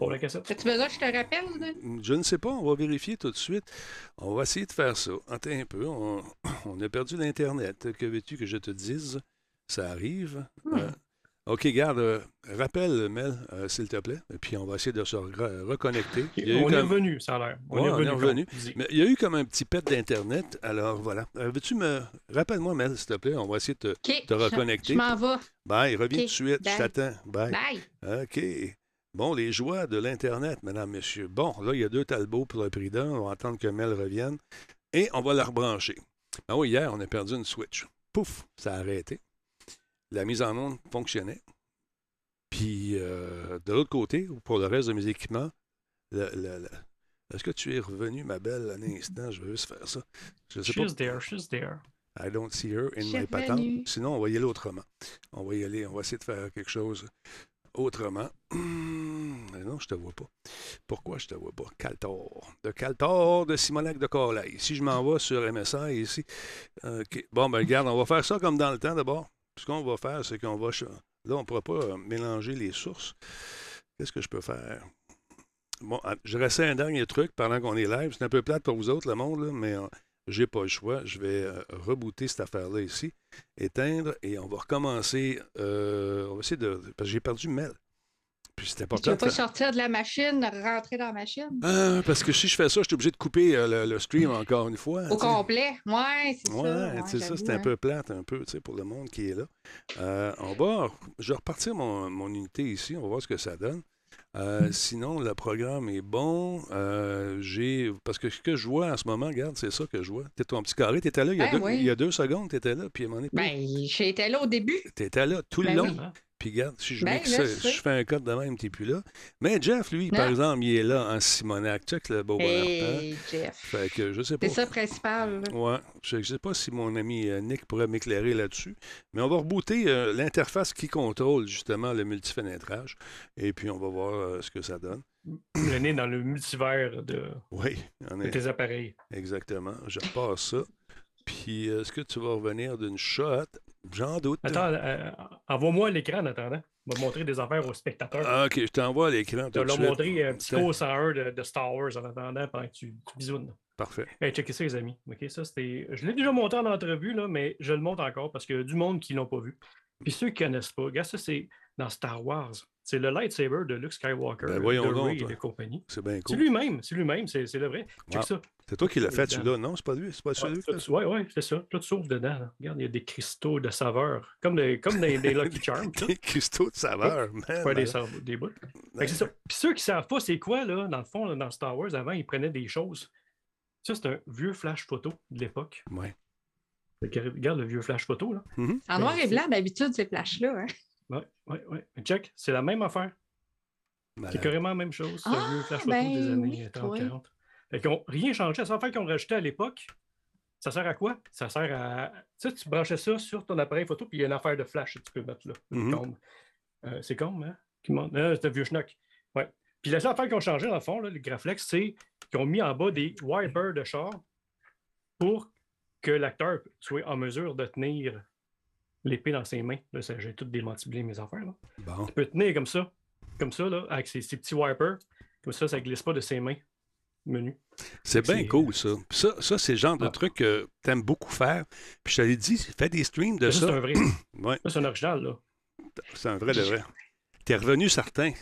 pour la cassette. As-tu besoin que je te rappelle? là? Je ne sais pas, on va vérifier tout de suite. On va essayer de faire ça. Attends un peu, on, on a perdu l'Internet. Que veux-tu que je te dise? Ça arrive. Hmm. Euh, OK, garde, euh, rappelle, Mel, euh, s'il te plaît. Et puis on va essayer de se re- reconnecter. Il y a eu on est comme- revenu, ça a l'air. Ouais, on est revenu. Mais il y a eu comme un petit pet d'Internet. Alors voilà. Euh, Veux-tu me. Rappelle-moi, Mel, s'il te plaît. On va essayer de te, reconnecter. Je m'en vais. Bye, reviens tout de suite. Je t'attends. Bye. Bye. OK. Bon, les joies de l'Internet, mesdames, messieurs. Bon, là, il y a deux talbots pour le prix d'un. On va attendre que Mel revienne. Et on va la rebrancher. Ben oui, hier, on a perdu une Switch. Pouf, ça a arrêté. La mise en onde fonctionnait. Puis, euh, de l'autre côté, pour le reste de mes équipements, le- le- le- est-ce que tu es revenu, ma belle, un instant? Je vais juste faire ça. Je sais pas. She's there, she's there. I don't see her in Je suis my revenue. Sinon, on va y aller autrement. On va y aller, on va essayer de faire quelque chose autrement. Non, je te vois pas. Pourquoi je te vois pas? Caltor. De Caltor, de Simonac de Corlay. Si je m'en vais sur MSI ici. OK. Bon, ben regarde, on va faire ça comme dans le temps d'abord. Ce qu'on va faire, c'est qu'on va. Là, on ne pourra pas euh, mélanger les sources. Qu'est-ce que je peux faire? Bon, ah, je restais un dernier truc pendant qu'on est live. C'est un peu plate pour vous autres, le monde, là, mais euh, j'ai pas le choix. Je vais euh, rebooter cette affaire-là ici, éteindre, et on va recommencer. euh, on va essayer de. Parce que j'ai perdu Mel. Puis Tu important. veux de pas sortir de la machine, rentrer dans la machine? Ah, parce que si je fais ça, je suis obligé de couper euh, le, le stream encore une fois. Au tu complet. Ouais, c'est ça. Ouais, c'est ça, j'avoue, c'est un hein. peu plate, un peu, tu sais, pour le monde qui est là. Euh, on va, je vais repartir mon, mon unité ici, on va voir ce que ça donne. Euh, sinon, le programme est bon. Euh, j'ai, parce que ce que je vois en ce moment, regarde, c'est ça que je vois. T'es ton petit carré, t'étais là il y, a Ben deux, oui. il y a deux secondes, t'étais là, puis à un moment donné, Ben, j'étais là au début. t'étais là tout le ben long. oui. Puis regarde, si je, Ben, là, je je fais un code de même, t'es plus là. Mais Jeff, lui, par exemple, il est là en Simonac. Check le beau bonheur. hein? Hey, Jeff. Fait que je sais pas. C'est ça le principal. là. Ouais, je ne sais pas si mon ami euh, Nick pourrait m'éclairer là-dessus, mais on va rebooter euh, l'interface qui contrôle justement le multifénétrage, et puis on va voir euh, ce que ça donne. Le nez dans le multivers de, Oui, on de est tes appareils. exactement. Je repasse ça. Puis est-ce que tu vas revenir d'une shot? J'en doute. Attends, euh, envoie-moi l'écran en attendant. On va montrer des affaires aux spectateurs. Ah, ok, je t'envoie à l'écran. Je vais leur montrer un petit cours 101 de, de Star Wars en attendant pendant que tu, tu bisounes. Parfait. Hey, checkez ça, les amis. Ça. Je l'ai déjà monté en entrevue, là, mais je le montre encore parce qu'il y a du monde qui ne l'ont pas vu. Puis ceux qui ne connaissent pas, regarde, ça, c'est dans Star Wars. C'est le lightsaber de Luke Skywalker, Ben, voyons de toi. et de compagnie. C'est bien C'est cool. lui-même, c'est lui-même, c'est, c'est le vrai. Wow. C'est toi qui l'as fait, celui-là, non? C'est pas lui? C'est pas celui Oui, ouais, ouais, c'est ça. Tout sauve dedans. là. Regarde, il y a des cristaux de saveur. Comme des, comme des, des Lucky Charms. Des cristaux de saveur, man. Pas des, sav- des bouts. Que c'est ça. Puis ceux qui savent pas c'est quoi, là, dans le fond, là, dans Star Wars, avant, ils prenaient des choses. Ça, c'est un vieux flash photo de l'époque. Ouais. Regarde le vieux flash photo, là. Mhm. En noir et blanc, d'habitude, ces flashs-là. Hein? Ouais, ouais, ouais. Mais Check, c'est la même affaire. C'est carrément la même chose. Ah, vieux flash photo ben des années oui, 30, oui. 40. Fait qu'ils ont rien changé. Ça fait qu'on rajoutait à l'époque. Ça sert à quoi? Ça sert à. Tu sais, tu branchais ça sur ton appareil photo, puis il y a une affaire de flash que tu peux mettre là. Mhm. combe. Euh, c'est comme, hein? Qui. Ah, c'est un vieux schnock. Ouais. Puis la seule affaire qu'ils ont changé, dans le fond, là, les Graflex, c'est qu'ils ont mis en bas des wipers de char pour que l'acteur soit en mesure de tenir l'épée dans ses mains. Là, j'ai tout démantiblé mes affaires. Là. Bon. Il peut tenir comme ça, comme ça, là, avec ses, ses petits wipers. Comme ça, ça ne glisse pas de ses mains. Menu. C'est bien cool, ça. Puis Ça, ça c'est le genre de Ah. truc que tu aimes beaucoup faire. Puis je t'avais dit, fais des streams de Ça, c'est un vrai. Ouais, c'est un original, là. c'est un vrai de vrai. T'es revenu certain.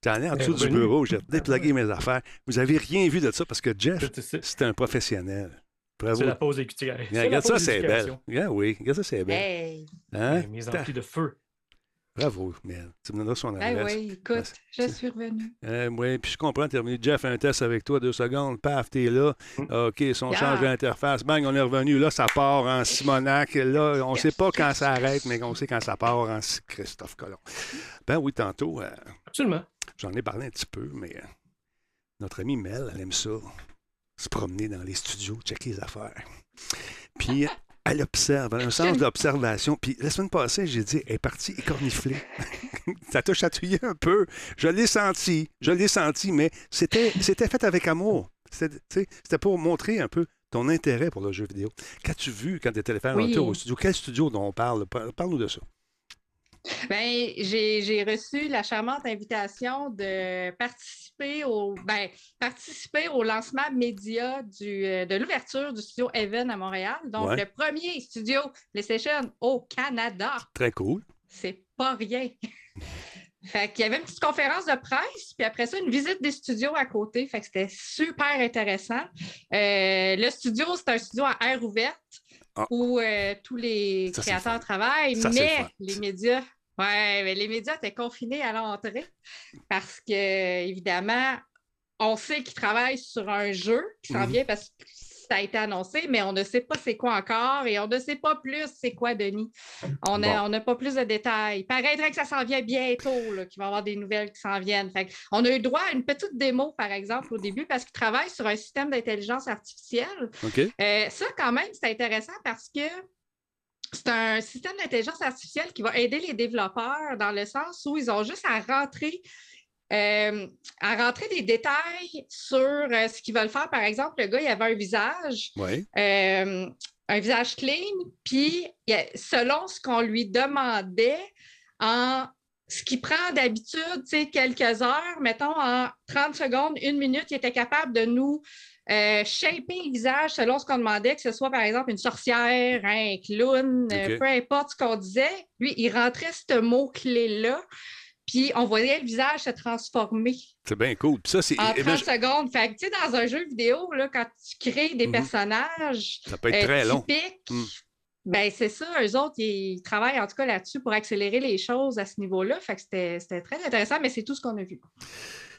T'es allé en dessous du bureau, j'ai déplugué mes affaires. Vous avez rien vu de ça parce que Jeff, c'est un professionnel. Bravo. c'est la pause éducation. Regarde ça, c'est belle. Regarde, oui. Regarde ça, c'est belle. Hey! Hein? Ta- amplis de feu. Bravo, man. Tu me donneras son adresse. oui, écoute, je suis revenue. Euh, oui, puis je comprends, t'es revenu. Jeff, un test avec toi, deux secondes, paf, t'es là. Mm. OK, si on Yeah. change l'interface, bang, on est revenu. Là, ça part en Simonac. Là, on sait pas quand ça arrête, mais on sait quand ça part en Christophe Colomb. Ben oui, tantôt, euh, Absolument. j'en ai parlé un petit peu, mais euh, notre amie Mel, elle aime ça, se promener dans les studios, checker les affaires. Puis elle observe, elle a un sens d'observation. Puis la semaine passée, j'ai dit, elle est partie écornifler. ça t'a chatouillé un peu. Je l'ai senti, je l'ai senti, mais c'était, c'était fait avec amour. C'était, pour montrer un peu ton intérêt pour le jeu vidéo. Qu'as-tu vu quand tu étais allé faire un tour au studio? Quel studio dont on parle? Par- Parle-nous de ça. Ben, j'ai reçu la charmante invitation de participer au, ben, participer au lancement média du, euh, de l'ouverture du studio Even à Montréal. Donc, le premier studio PlayStation au Canada. Très cool. C'est pas rien. Fait qu'il y avait une petite conférence de presse, puis après ça, une visite des studios à côté. Fait que c'était super intéressant. Euh, le studio, c'est un studio à air ouverte ah. où euh, tous les créateurs travaillent, mais les médias oui, mais les médias étaient confinés à l'entrée parce que, évidemment, on sait qu'ils travaillent sur un jeu qui s'en mhm. vient parce que ça a été annoncé, mais on ne sait pas c'est quoi encore et on ne sait pas plus c'est quoi, Denis. On n'a pas plus de détails. Il paraîtrait que ça s'en vient bientôt, qu'il va y avoir des nouvelles qui s'en viennent. on a eu droit à une petite démo, par exemple, au début, parce qu'ils travaillent sur un système d'intelligence artificielle. Euh, ça, quand même, c'est intéressant parce que c'est un système d'intelligence artificielle qui va aider les développeurs dans le sens où ils ont juste à rentrer, euh, à rentrer des détails sur euh, ce qu'ils veulent faire. Par exemple, le gars, il avait un visage, euh, un visage clean, puis selon ce qu'on lui demandait, en ce qui prend d'habitude quelques heures, mettons en 30 secondes, une minute, il était capable de nous euh, shaper le visage selon ce qu'on demandait, que ce soit par exemple une sorcière, un clown, euh, peu importe ce qu'on disait. Lui, il rentrait ce mot-clé-là, puis on voyait le visage se transformer. C'est bien cool. ça, c'est... En 30 secondes. Fait que, tu sais, dans un jeu vidéo, là, quand tu crées des mhm. personnages ça peut être très long. Mhm. Ben, c'est ça, eux autres, ils travaillent en tout cas là-dessus pour accélérer les choses à ce niveau-là. Fait que c'était très intéressant, mais c'est tout ce qu'on a vu.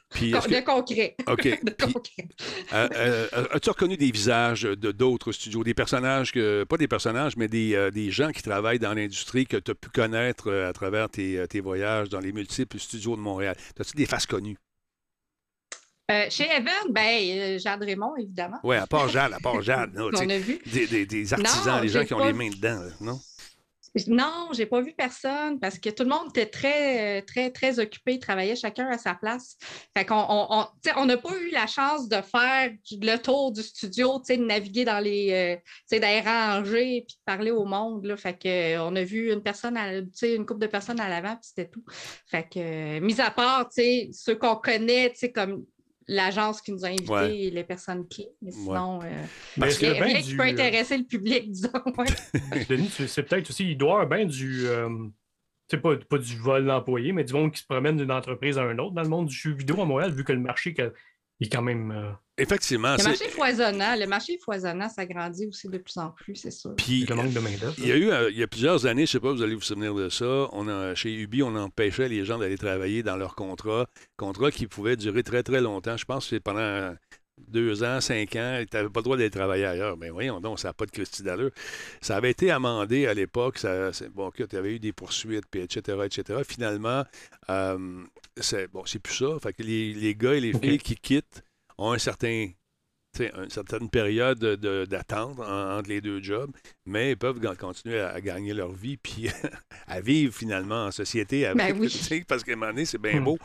Puis, de concret. OK. Euh, euh, as-tu reconnu des visages de d'autres studios, des personnages, que, pas des personnages, mais des, euh, des gens qui travaillent dans l'industrie que tu as pu connaître à travers tes, tes, voyages dans les multiples studios de Montréal? As-tu des faces connues? Chez Evan, ben, Jade Raymond, évidemment. Oui, à part Jade, à part Jade. On a vu. Des, des, des artisans, des gens qui ont les mains dedans, non? Non, j'ai pas vu personne parce que tout le monde était très, très, très occupé, travaillait chacun à sa place. Fait qu'on on n'a pas eu la chance de faire le tour du studio, de naviguer dans les, euh, rangées puis de parler au monde. Là. Fait qu'on a vu une personne, à, une couple de personnes à l'avant, puis c'était tout. Fait que, mis à part, ceux qu'on connaît, comme l'agence qui nous a invités et les personnes qui. Mais sinon, euh, Parce que rien qui peut euh, intéresser le public, disons. Denis, c'est peut-être aussi, il doit avoir bien du. Euh, sais, pas, pas du vol d'employés, mais du monde qui se promène d'une entreprise à une autre dans le monde du jeu vidéo à Montréal, vu que le marché est quand même. Effectivement. Le marché foisonnant, le marché foisonnant, ça grandit aussi de plus en plus, c'est sûr. Puis, le manque de main Il y a eu, euh, il y a plusieurs années, je ne sais pas, vous allez vous souvenir de ça, on a, chez Ubi, on empêchait les gens d'aller travailler dans leur contrat, contrat qui pouvait durer très, très longtemps. Je pense que c'est pendant deux ans, cinq ans, tu n'avais pas le droit d'aller travailler ailleurs. Mais voyons donc, ça n'a pas de Christy d'allure. Ça avait été amendé à l'époque. Ça, bon, tu avais eu des poursuites, puis etc., etc. Finalement, euh, c'est bon, c'est plus ça. Fait que les, les gars et les filles qui quittent ont un certain une certaine période d'attente entre les deux jobs, mais ils peuvent continuer à, gagner leur vie puis à vivre finalement en société. Ben parce qu'à un moment donné, c'est bien hmm. beau.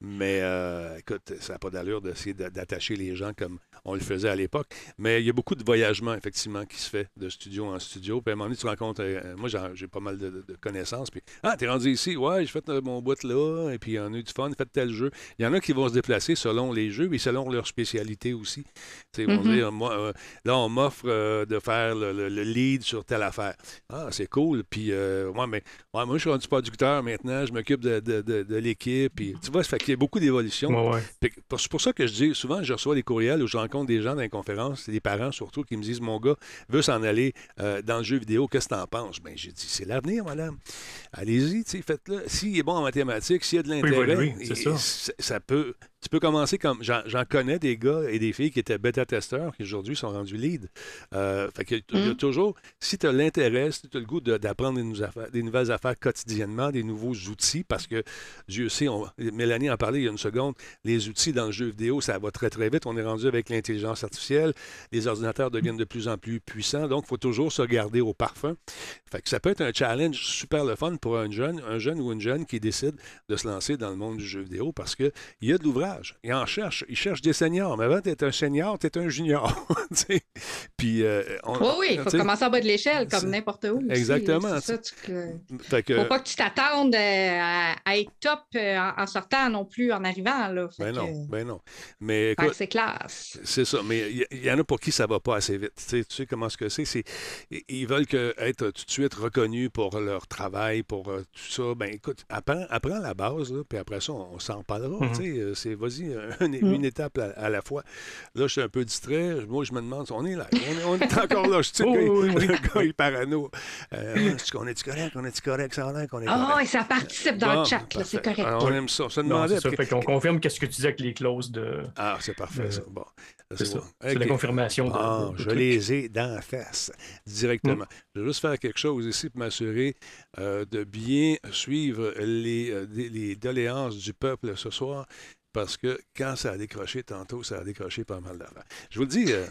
Mais euh, écoute, ça n'a pas d'allure d'essayer d'attacher les gens comme on le faisait à l'époque. Mais il y a beaucoup de voyagement, effectivement, qui se fait de studio en studio. Puis à un moment donné, tu rencontres. Euh, moi, j'ai pas mal de, connaissances. Puis, ah, t'es rendu ici? Ouais, j'ai fait euh, mon bout là. Et puis, on a eu du fun, fait tel jeu. Il y en a qui vont se déplacer selon les jeux et selon leur spécialité aussi. Ils vont mm-hmm. dire, moi, là, on m'offre de faire le, lead sur telle affaire. Ah, c'est cool. Puis, moi, mais, moi, je suis rendu producteur maintenant. Je m'occupe de, de, l'équipe. Puis, tu vois, ça fait il y a beaucoup d'évolution. C'est pour ça que je dis souvent, je reçois des courriels où je rencontre des gens dans les conférences, des parents surtout, qui me disent Mon gars veut s'en aller euh, dans le jeu vidéo, qu'est-ce que tu en penses? Ben, J'ai dit C'est l'avenir, madame. Allez-y, faites-le. S'il est bon en mathématiques, s'il y a de l'intérêt, ça peut tu peux commencer comme. J'en connais des gars et des filles qui étaient bêta-testeurs qui aujourd'hui sont rendus lead. Euh, fait que, y a mm. toujours, si tu as l'intérêt, si tu as le goût d'apprendre des, nouvelles affaires quotidiennement, des nouveaux outils, parce que Dieu sait, on, Mélanie en parlait il y a une seconde, les outils dans le jeu vidéo, ça va très très vite. On est rendu avec l'intelligence artificielle, les ordinateurs deviennent de plus en plus puissants, donc il faut toujours se garder au parfum. Fait que ça peut être un challenge super le fun pour un jeune, un jeune ou une jeune qui décide de se lancer dans le monde du jeu vidéo parce qu'il y a de l'ouvrage garage. Il en cherche. Il cherche des seniors. Mais avant, tu es un senior, tu es un junior. Puis, euh, oui, oui, il faut commencer en bas de l'échelle, comme n'importe où. Exactement. Ça, faut pas que tu t'attendes euh, à, être top euh, en, sortant non plus en arrivant. Là. ben non, ben non. Mais c'est classe. C'est ça. Mais il y, en a pour qui ça va pas assez vite. Tu sais, comment ce que c'est? Ils veulent que, être tout de suite reconnus pour leur travail, pour tout ça. Ben écoute, apprends, apprends la base, là, puis après ça, on, s'en parlera. Mm-hmm. C'est vas-y, mm. une, étape à, la fois. Là, je suis un peu distrait. Moi, je me demande, on est là? On est, encore là. Je sais le gars, il parano. Euh, on est-tu correct? On est-tu correct? Ça a qu'on est correct. Ah, et ça participe dans le chat, c'est correct. on aime ça. Ça demandait. Ça fait qu'on confirme qu'est-ce que tu disais avec les clauses de. Ah, c'est parfait, ça. Bon. C'est ça. C'est la confirmation. Ah, je les ai dans la face directement. Mm. Je vais juste faire quelque chose ici pour m'assurer euh, de bien suivre les, euh, les doléances du peuple ce soir parce que quand ça a décroché tantôt, ça a décroché pas mal d'avant. Je vous le dis, euh,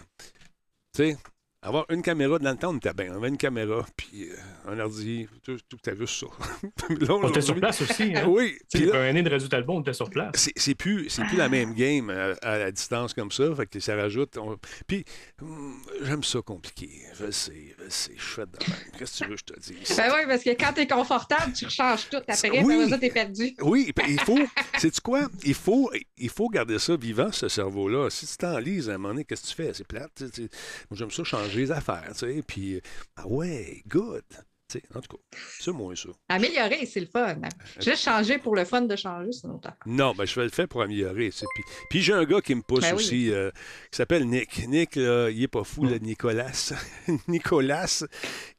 tu sais, avoir une caméra, dans le temps, on était bien. On avait une caméra, puis euh, un ordi, tout, tout as vu ça. on était sur place aussi. Hein? Oui. Puis un année de résultat bon, on était sur place. C'est plus, plus la même game à, la distance comme ça. Fait que ça rajoute. Puis hmm, j'aime ça compliqué. Je sais, je sais, je suis de même. Qu'est-ce que tu veux que je te dise? Ben oui, parce que quand tu es confortable, tu rechanges tout. Après, oui. ça, tu es perdu. Oui, il faut. Sais-tu quoi? Il faut, il faut garder ça vivant, ce cerveau-là. Si tu t'enlises à un moment donné, qu'est-ce que tu fais? C'est plate. Moi, j'aime ça changer les affaires, tu sais, puis, ah ouais, good. sais, en tout cas, c'est moins ça. Améliorer, c'est le fun. Hein. Juste changer pour le fun de changer, c'est autre Non, ben, je fais le fait pour améliorer. Puis, puis j'ai un gars qui me pousse ben aussi, euh, qui s'appelle Nick. Nick, il est pas fou, le Nicolas. Nicolas,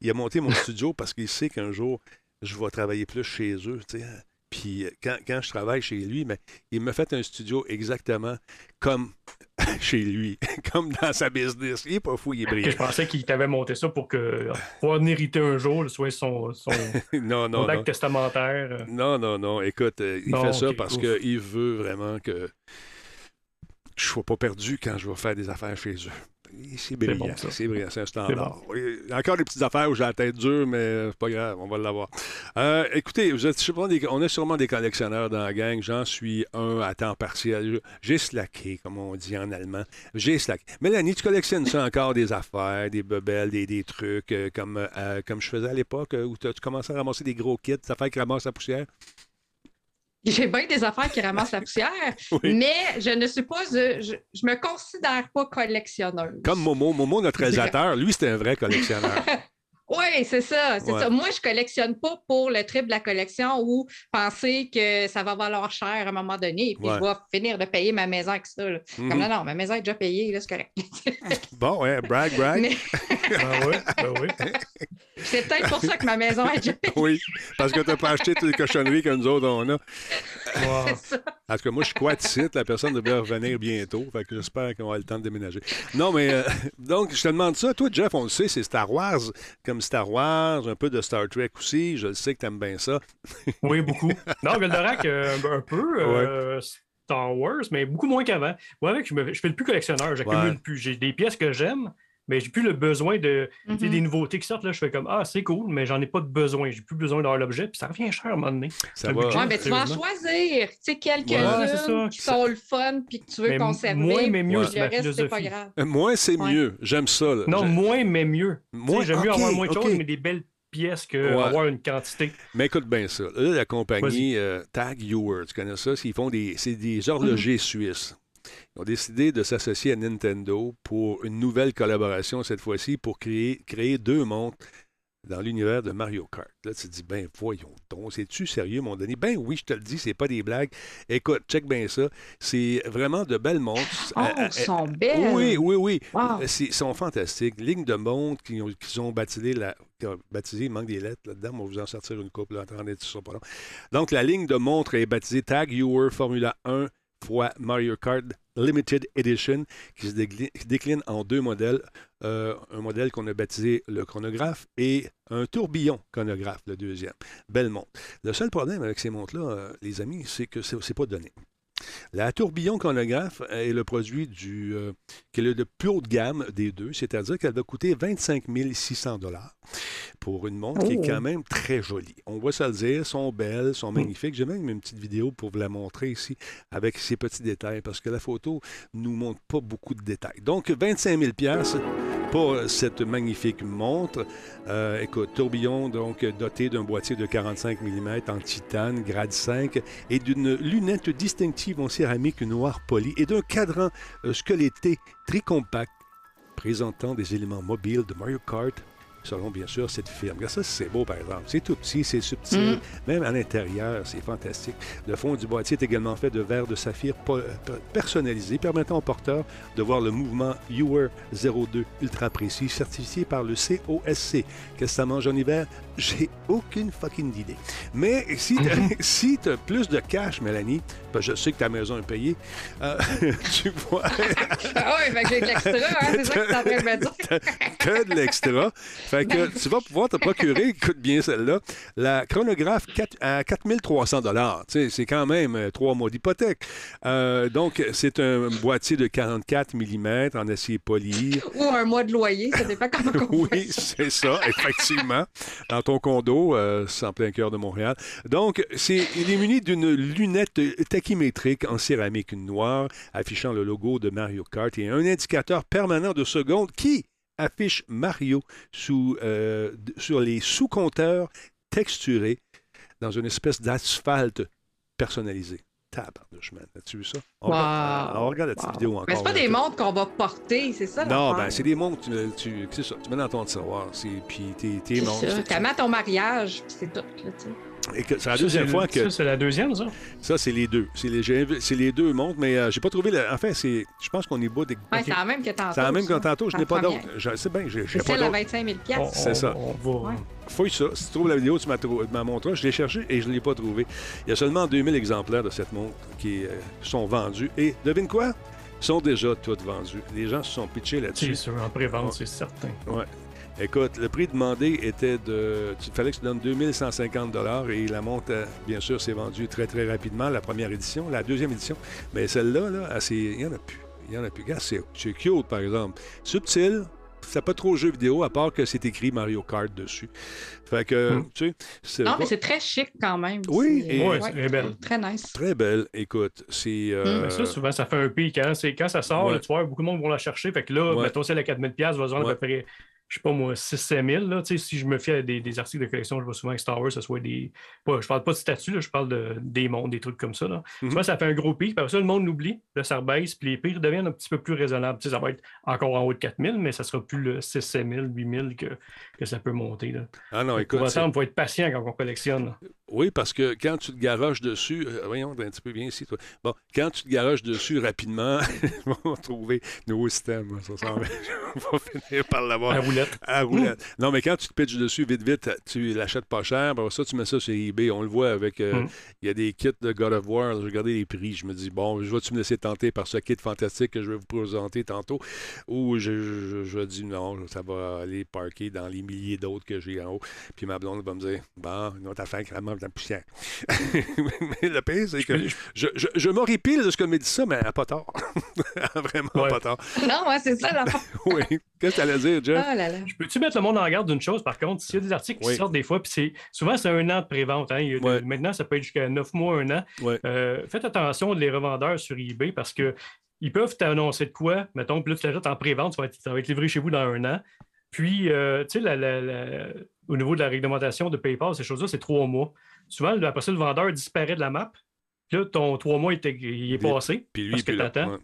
il a monté mon studio parce qu'il sait qu'un jour, je vais travailler plus chez eux. Tu sais. Puis euh, quand, quand, je travaille chez lui, mais il me fait un studio exactement comme chez lui, comme dans sa business. Il n'est pas fou, il est brillant. Je pensais qu'il t'avait monté ça pour que pour en hériter un jour, soit son, son, non, non, acte testamentaire. Non, non, non. Écoute, euh, il fait ça parce qu'il veut vraiment que je ne sois pas perdu quand je vais faire des affaires chez eux. C'est brillant. C'est brillant. C'est un standard. A encore des petites affaires où j'ai la tête dure, mais c'est pas grave. On va l'avoir. Euh, écoutez, vous êtes, on est sûrement des collectionneurs dans la gang. J'en suis un à temps partiel. J'ai slacké, comme on dit en allemand. J'ai slacké. Mélanie, tu collectionnes ça encore des affaires, des bebelles, des, des trucs euh, comme, euh, comme je faisais à l'époque où tu commençais à ramasser des gros kits, des affaires qui ramassent la poussière? J'ai bien des affaires qui ramassent la poussière, mais je ne suis pas, je, je, me considère pas collectionneuse. Comme Momo, Momo, notre réalisateur, lui, c'était un vrai collectionneur. Oui, c'est ça, c'est ça. Moi, je collectionne pas pour le trip de la collection ou penser que ça va valoir cher à un moment donné et puis je vais finir de payer ma maison avec ça. Comme mhm. non, non, ma maison est déjà payée, là, c'est correct. bon, ouais, brag, brag. ah oui, ben oui. C'est peut-être pour ça que ma maison est déjà payée. oui, parce que tu n'as pas acheté toutes les cochonneries que nous autres, on a. C'est ça. Parce que moi, je suis quoi site, la personne devrait revenir bientôt, fait que j'espère qu'on aura le temps de déménager. Non, mais euh, donc, je te demande ça. Toi, Jeff, on le sait, c'est Star Wars comme Star Wars, un peu de Star Trek aussi. Je sais que tu aimes bien ça. oui, beaucoup. Non, Goldorak, euh, un peu. Euh, Star Wars, mais beaucoup moins qu'avant. Moi, avec, je, me, je fais le plus collectionneur. J'accumule plus. J'ai des pièces que j'aime, mais j'ai plus le besoin de des mm-hmm. nouveautés qui sortent. Là, je fais comme Ah, c'est cool, mais j'en ai pas de besoin. J'ai plus besoin d'avoir l'objet, puis ça revient cher à un moment donné. Ça va. ouais, mais tu vas en choisir. Tu sais, quelques-uns qui sont le fun, puis que tu veux conserver. Moins, mais mieux, c'est le reste, c'est pas grave. Euh, moins, c'est mieux. J'aime ça. Non, moins, mais mieux. J'aime mieux avoir moins de choses, mais des belles pièces qu'avoir une quantité. Mais écoute bien ça. Là, la compagnie euh, Tag Heuer, tu connais ça? Ils font des, c'est des horlogers mm-hmm. suisses. Ils ont décidé de s'associer à Nintendo pour une nouvelle collaboration cette fois-ci pour créer, créer deux montres dans l'univers de Mario Kart. Là, tu te dis, ben voyons donc, c'est-tu sérieux, mon Denis? Ben oui, je te le dis, c'est pas des blagues. Écoute, check bien ça. C'est vraiment de belles montres. Oh, elles sont belles! Oui, oui, oui. Elles sont fantastiques. Ligne de montres qui ont, qui ont baptisé, la, baptisé, il manque des lettres là-dedans, on va vous en sortir une couple, là, attendez, ça pas long. Donc, la ligne de montres est baptisée Tag Heuer Formula 1 fois Mario Kart Limited Edition qui se décline en deux modèles. Euh, un modèle qu'on a baptisé le chronographe et un tourbillon chronographe, le deuxième. Belle montre. Le seul problème avec ces montres-là, euh, les amis, c'est que c'est pas donné. La tourbillon chronographe est le produit du, euh, qui est le, plus haut de gamme des deux, c'est-à-dire qu'elle va coûter 25 600 pour une montre qui est Oh. quand même très jolie. On va se le dire, sont belles, sont Mm. magnifiques. J'ai même une petite vidéo pour vous la montrer ici avec ces petits détails parce que la photo nous montre pas beaucoup de détails. Donc 25 000 pièces pour cette magnifique montre. Euh, écoute, tourbillon donc doté d'un boîtier de 45 mm en titane, grade 5, et d'une lunette distinctive en céramique noire polie et d'un cadran euh, squeletté très compact présentant des éléments mobiles de Mario Kart selon bien sûr cette firme. Regarde ça, c'est beau par exemple. C'est tout petit, c'est subtil, Mm. même à l'intérieur, c'est fantastique. Le fond du boîtier est également fait de verre de saphir personnalisé, permettant au porteur de voir le mouvement Ewer 02 ultra précis, certifié par le COSC. Qu'est-ce que ça mange en hiver? J'ai aucune fucking idée. Mais si t'as si t'as plus de cash, Mélanie, parce que je sais que ta maison est payée, euh, tu vois, Ah oui, j'ai de l'extra, hein, c'est ça que tu es en train de me dire. que de l'extra. Fait que tu vas pouvoir te procurer, écoute bien celle-là, la chronographe 4 à 4300 dollars. C'est quand même euh, trois mois d'hypothèque. Euh, donc, c'est un boîtier de 44 mm en acier poli. Ou un mois de loyer, ça dépend comment on Oui, c'est ça, effectivement. Dans ton condo, euh, c'est en plein cœur de Montréal. Donc, c'est, il est muni d'une lunette tachymétrique en céramique noire affichant le logo de Mario Kart et un indicateur permanent de seconde qui affiche Mario sous, euh, sur les sous-compteurs texturés dans une espèce d'asphalte personnalisé. Tabarnouche, man. As-tu vu ça? On, Wow. regarde, on regarde la petite Wow. vidéo encore. Mais c'est pas des montres qu'on va porter, c'est ça? Non, ben, c'est des montres, tu, tu, c'est ça, tu mets dans ton tiroir, c'est, puis tes, montres. ton mariage, puis c'est tout. Là. Et que c'est la Ça, deuxième c'est- fois que Ça, c'est la deuxième, ça? ça, c'est les deux. C'est les, j'ai- c'est les deux montres, mais euh, j'ai pas trouvé. Le, en fait, c'est, je pense qu'on est bas des. Ouais, c'est la même que tantôt. c'est la même que tantôt, je n'ai pas d'autre. Je sais bien, j'ai, j'ai C'est pas celle à d'autre. 25 000 On- piastres. C'est ça. On va... Ouais. Fouille ça. Si tu trouves la vidéo, tu m'as trou- m'as montré. Je l'ai cherché et je ne l'ai pas trouvé. Il y a seulement 2000 exemplaires de cette montre qui euh, sont vendus. Et devine quoi? Ils sont déjà tous vendus. Les gens se sont pitchés C'est là-dessus. sûr, en prévente, Ouais. c'est certain. Écoute, le prix demandé était de. Il fallait que tu donnes 2150 et la montre, euh, bien sûr, s'est vendue très, très rapidement, la première édition. La deuxième édition, mais celle-là, là, il n'y en a plus. Il n'y en a plus. Regarde, c'est c'est cute, par exemple. Subtil. C'est pas trop jeu vidéo, à part que c'est écrit Mario Kart dessus. Fait que, Mm. tu sais, c'est Non, mais c'est très chic quand même. Oui, C'est- Ouais, c'est belle. Très nice. très belle. Écoute, c'est. euh, Mais ça, souvent, ça fait un pic. Hein? C'est quand ça sort, Ouais. là, tu vois, beaucoup de monde vont la chercher. Fait que là, Ouais. mettons celle à 4000 pièces va se vendre à peu près, je sais pas moi, 6-7 000. Là. Tu sais, Si je me fie à des, des articles de collection, je vois souvent que Star Wars, ce soit des. Pas, je parle pas de statues, là, je parle de, des mondes, des trucs comme ça. Là. Mhm. Souvent, ça fait un gros pic. Après ça, le monde l'oublie. Là, ça rebaisse. Puis les prix deviennent un petit peu plus raisonnables. Tu sais, ça va être encore en haut de 4000, mais ça sera plus le 6-7 000, 8 000 que, que ça peut monter. Là. Ah non, Pour écoute. autant, il faut être patient quand on collectionne. là. Oui, parce que quand tu te garoches dessus, euh, voyons un petit peu bien ici, toi. Bon, quand tu te garoches dessus rapidement, on va trouver nouveau système. Ça s'en va. on va finir par l'avoir. La roulette. À roulette. Non, mais quand tu te pitches dessus vite, vite, tu l'achètes pas cher. Après ça, tu mets ça sur eBay. On le voit avec. euh, Mm. Il y a des kits de God of War. J'ai regardé les prix. Je me dis, bon, je vais-tu me laisser tenter par ce kit fantastique que je vais vous présenter tantôt? Ou je, je, je dis, non, ça va aller parker dans les milliers d'autres que j'ai en haut. Puis ma blonde va me dire, bon, une autre affaire ramène de la poussière. mais le pire, c'est que je, je, je m'horripile de ce qu'elle me dit ça, mais elle n'a pas tort. Vraiment Ouais. pas tort. Non, ouais, c'est ça l'affaire. Oui. Qu'est-ce que tu allais dire, Jeff? Ah là là. Je Peux-tu mettre le monde en garde d'une chose, par contre? S'il y a des articles qui Oui. sortent des fois, puis c'est souvent c'est un an de prévente. Hein? Ouais. Maintenant, ça peut être jusqu'à 9 mois, un an. Ouais. Euh, faites attention les revendeurs sur eBay parce que ils peuvent t'annoncer de quoi, mettons, puis là, tu l'achètes en prévente, ça va, être, ça va être livré chez vous dans un an. Puis, euh, tu sais, au niveau de la réglementation de PayPal, ces choses-là, c'est trois mois. Souvent, après ça, le vendeur disparaît de la map. Puis là, ton trois mois, il, il est passé. Puis lui, parce puis que là. t'attends. ouais.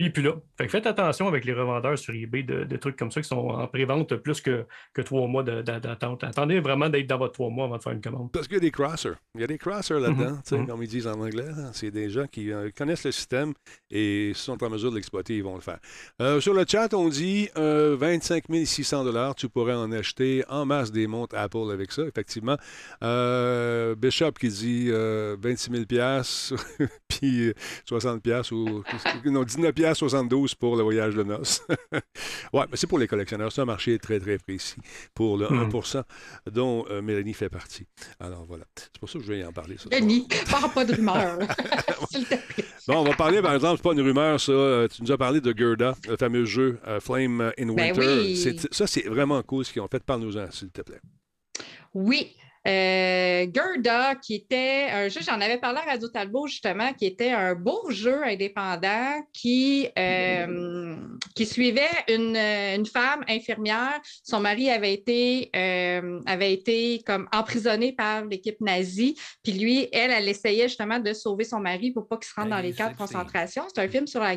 Lui, il est plus là. Fait que faites attention avec les revendeurs sur eBay de, de trucs comme ça qui sont en pré-vente plus que, que trois mois d'attente. Attendez vraiment d'être dans votre trois mois avant de faire une commande. Parce qu'il y a des crossers. Il y a des crossers là-dedans, Mhm, sais, mhm. comme ils disent en anglais. C'est des gens qui euh, connaissent le système et sont en mesure de l'exploiter, ils vont le faire. Euh, sur le chat, on dit euh, 25 600 Tu pourrais en acheter en masse des montres Apple avec ça, effectivement. Euh, Bishop qui dit euh, 26 000 puis euh, 60 ou non, 19 1,72 pour le voyage de noces. ouais, mais c'est pour les collectionneurs. C'est un marché très, très précis pour le 1%, hmm. dont euh, Mélanie fait partie. Alors voilà. C'est pour ça que je vais y en parler. Mélanie, parle pas de rumeur. bon, on va parler, par exemple, c'est pas une rumeur, ça. Euh, tu nous as parlé de Gerda, le fameux jeu euh, Flame in ben Winter. Ça, c'est vraiment cool ce qu'ils ont fait. Parle-nous-en, s'il te plaît. Oui, euh, Gerda, qui était un jeu, j'en avais parlé à Radio Talbot justement, qui était un beau jeu indépendant qui, euh, qui suivait une, une, femme infirmière. Son mari avait été, euh, avait été comme emprisonné par l'équipe nazie. Puis lui, elle, elle essayait justement de sauver son mari pour pas qu'il se rende ben, dans les camps de concentration. C'est un film sur la,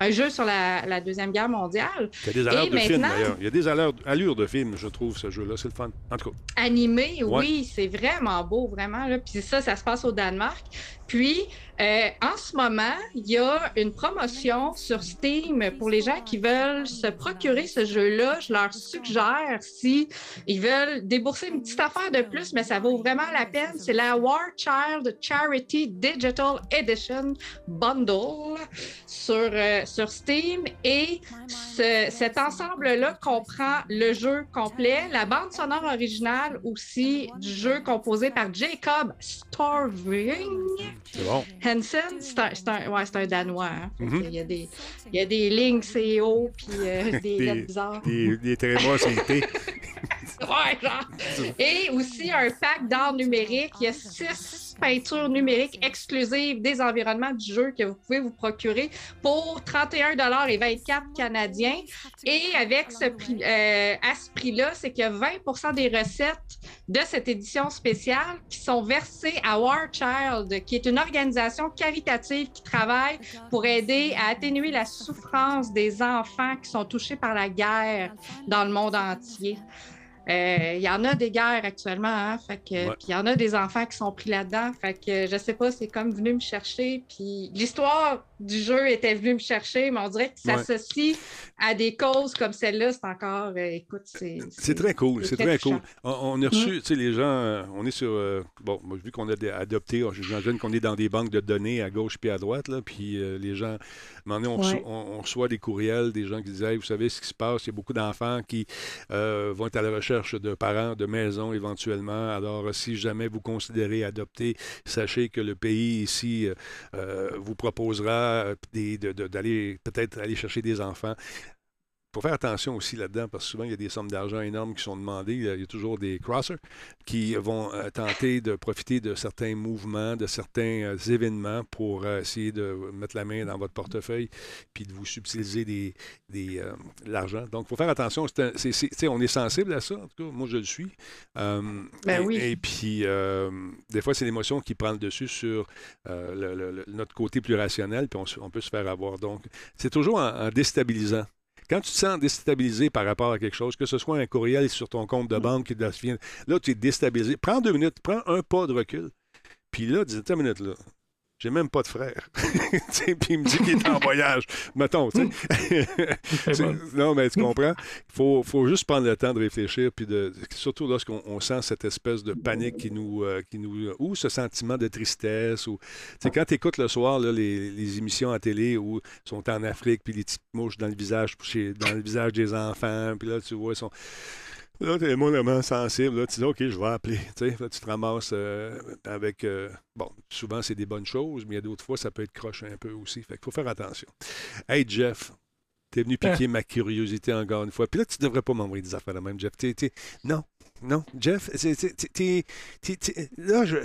un jeu sur la, Deuxième Guerre mondiale. Il y a des allures de film d'ailleurs. Il y a des allures, de film, je trouve, ce jeu-là. C'est le fun. En tout cas. Animé, oui. Oui, c'est vraiment beau, vraiment. Là. Puis ça, ça se passe au Danemark. Puis, euh, en ce moment, il y a une promotion sur Steam pour les gens qui veulent se procurer ce jeu-là. Je leur suggère, si ils veulent débourser une petite affaire de plus, mais ça vaut vraiment la peine, c'est la War Child Charity Digital Edition Bundle sur, euh, sur Steam. Et cet ensemble-là comprend le jeu complet, la bande sonore originale aussi du jeu composé par Jacob Storving. C'est bon. Hansen, c'est un, ouais, un, Danois. Hein. Mm-hmm. il, y a des, il, y a des, lignes CO puis euh, des, lettres bizarres. Des, des très bas ouais, genre. Et aussi un pack d'art numérique. Il y a six peinture numérique exclusive des environnements du jeu que vous pouvez vous procurer pour 31 et 24 canadiens. Et avec ce prix, euh, à ce prix-là, c'est a 20% des recettes de cette édition spéciale qui sont versées à War Child, qui est une organisation caritative qui travaille pour aider à atténuer la souffrance des enfants qui sont touchés par la guerre dans le monde entier. Euh, il y en a des guerres actuellement, hein, fait que, puis il y en a des enfants qui sont pris là-dedans. Fait que je sais pas, c'est comme venu me chercher. Puis l'histoire du jeu était venue me chercher, mais on dirait que s'associe à des causes comme celle-là, c'est encore, euh, écoute, c'est. C'est très cool, c'est très, cool. On, a reçu, mm. tu sais, les gens, euh, on est sur, bon, vu qu'on a adopté, j'imagine qu'on est dans des banques de données à gauche puis à droite, là, puis les gens, on, on, reçoit des courriels des gens qui disent, vous savez ce qui se passe, il y a beaucoup d'enfants qui vont être à la recherche de parents, de maisons éventuellement. Alors, si jamais vous considérez adopter, sachez que le pays ici euh, euh, vous proposera d'aller peut-être aller chercher des enfants faut faire attention aussi là-dedans parce que souvent, il y a des sommes d'argent énormes qui sont demandées. Il y a toujours des crossers qui vont euh, tenter de profiter de certains mouvements, de certains euh, événements pour euh, essayer de mettre la main dans votre portefeuille puis de vous subtiliser des, des l'argent. Donc, il faut faire attention. on est sensible à ça, en tout cas. Moi, je le suis. ben oui. Et, puis, des fois, c'est l'émotion qui prend le dessus sur notre côté plus rationnel, puis on, peut se faire avoir. Donc, c'est toujours en déstabilisant. Quand tu te sens déstabilisé par rapport à quelque chose, que ce soit un courriel sur ton compte de mm. banque qui devient. Là, tu es déstabilisé. Prends deux minutes, prends un pas de recul. Puis là, dis, une minute, là. J'ai même pas de frère. puis il me dit qu'il est en voyage. Mettons, tu sais. non, mais tu comprends? Il faut, faut, juste prendre le temps de réfléchir, puis de, surtout lorsqu'on sent cette espèce de panique qui nous, euh, qui nous. ou ce sentiment de tristesse. Ou, quand tu écoutes le soir là, les, les, émissions à télé où ils sont en Afrique, puis les petites mouches dans le visage, dans le visage des enfants, puis là, tu vois, ils sont. Là, tu es vraiment sensible. Là, tu dis, OK, je vais appeler. Là, tu te ramasses euh, avec. Euh, bon, souvent, c'est des bonnes choses, mais il y a d'autres fois, ça peut être croche un peu aussi. Fait qu'il faut faire attention. Hey, Jeff, t'es venu piquer ma curiosité encore une fois. Puis là, tu devrais pas m'envoyer des affaires de même, Jeff. non, non, Jeff, t'es, là, je,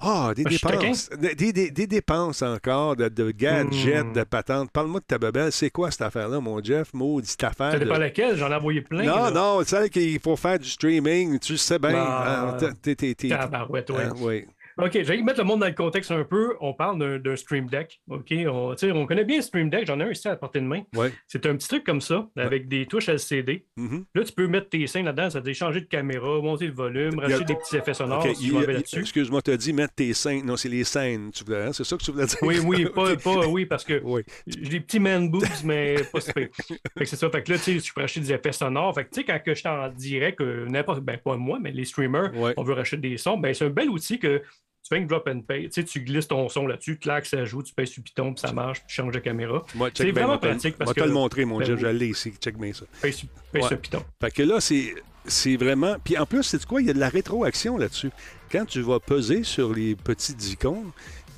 ah, des dépenses, des, des, des, dépenses encore de, de gadgets, hmm. de patentes. Parle-moi de ta bebelle, c'est quoi cette affaire-là, mon Jeff, maudite affaire? Ça pas laquelle, j'en ai envoyé plein. Non, non, celle qu'il faut faire du streaming, tu sais bien. Ah, t'es, t'es, t'es, ouais. Ah, oui. OK, je vais mettre le monde dans le contexte un peu. On parle d'un Stream Deck. OK, on, on connaît bien Stream Deck. J'en ai un ici à portée de main. C'est un petit truc comme ça, avec des touches LCD. Mm-hmm. Là, tu peux mettre tes scènes là-dedans. Ça te changer de caméra, monter le volume, rajouter des petits effets sonores. Okay. Excuse-moi, tu as dit mettre tes scènes. Non, c'est les scènes. Tu voulais, hein? C'est ça que tu voulais dire? Oui, oui, pas, pas oui, parce que j'ai des petits man boobs, mais pas super. fait que c'est ça. Fait que là, tu peux acheter des effets sonores. Fait que tu sais, quand je suis en direct, euh, n'importe, ben pas moi, mais les streamers, on veut racheter des sons, ben c'est un bel outil que tu fais une drop and pay. Tu sais, tu glisses ton son là-dessus, clac, ça joue, tu payes sur Python, puis ça marche, puis tu changes de caméra. Moi, C'est vraiment te- pratique parce moi te que- le montrer, mon Ben Jeff, oui. je l'ai ici. Check bien ça. Paye sur, paye Ouais. sur Python. Fait que là, c'est, c'est vraiment. Puis en plus, c'est quoi? Il y a de la rétroaction là-dessus. Quand tu vas peser sur les petites icônes,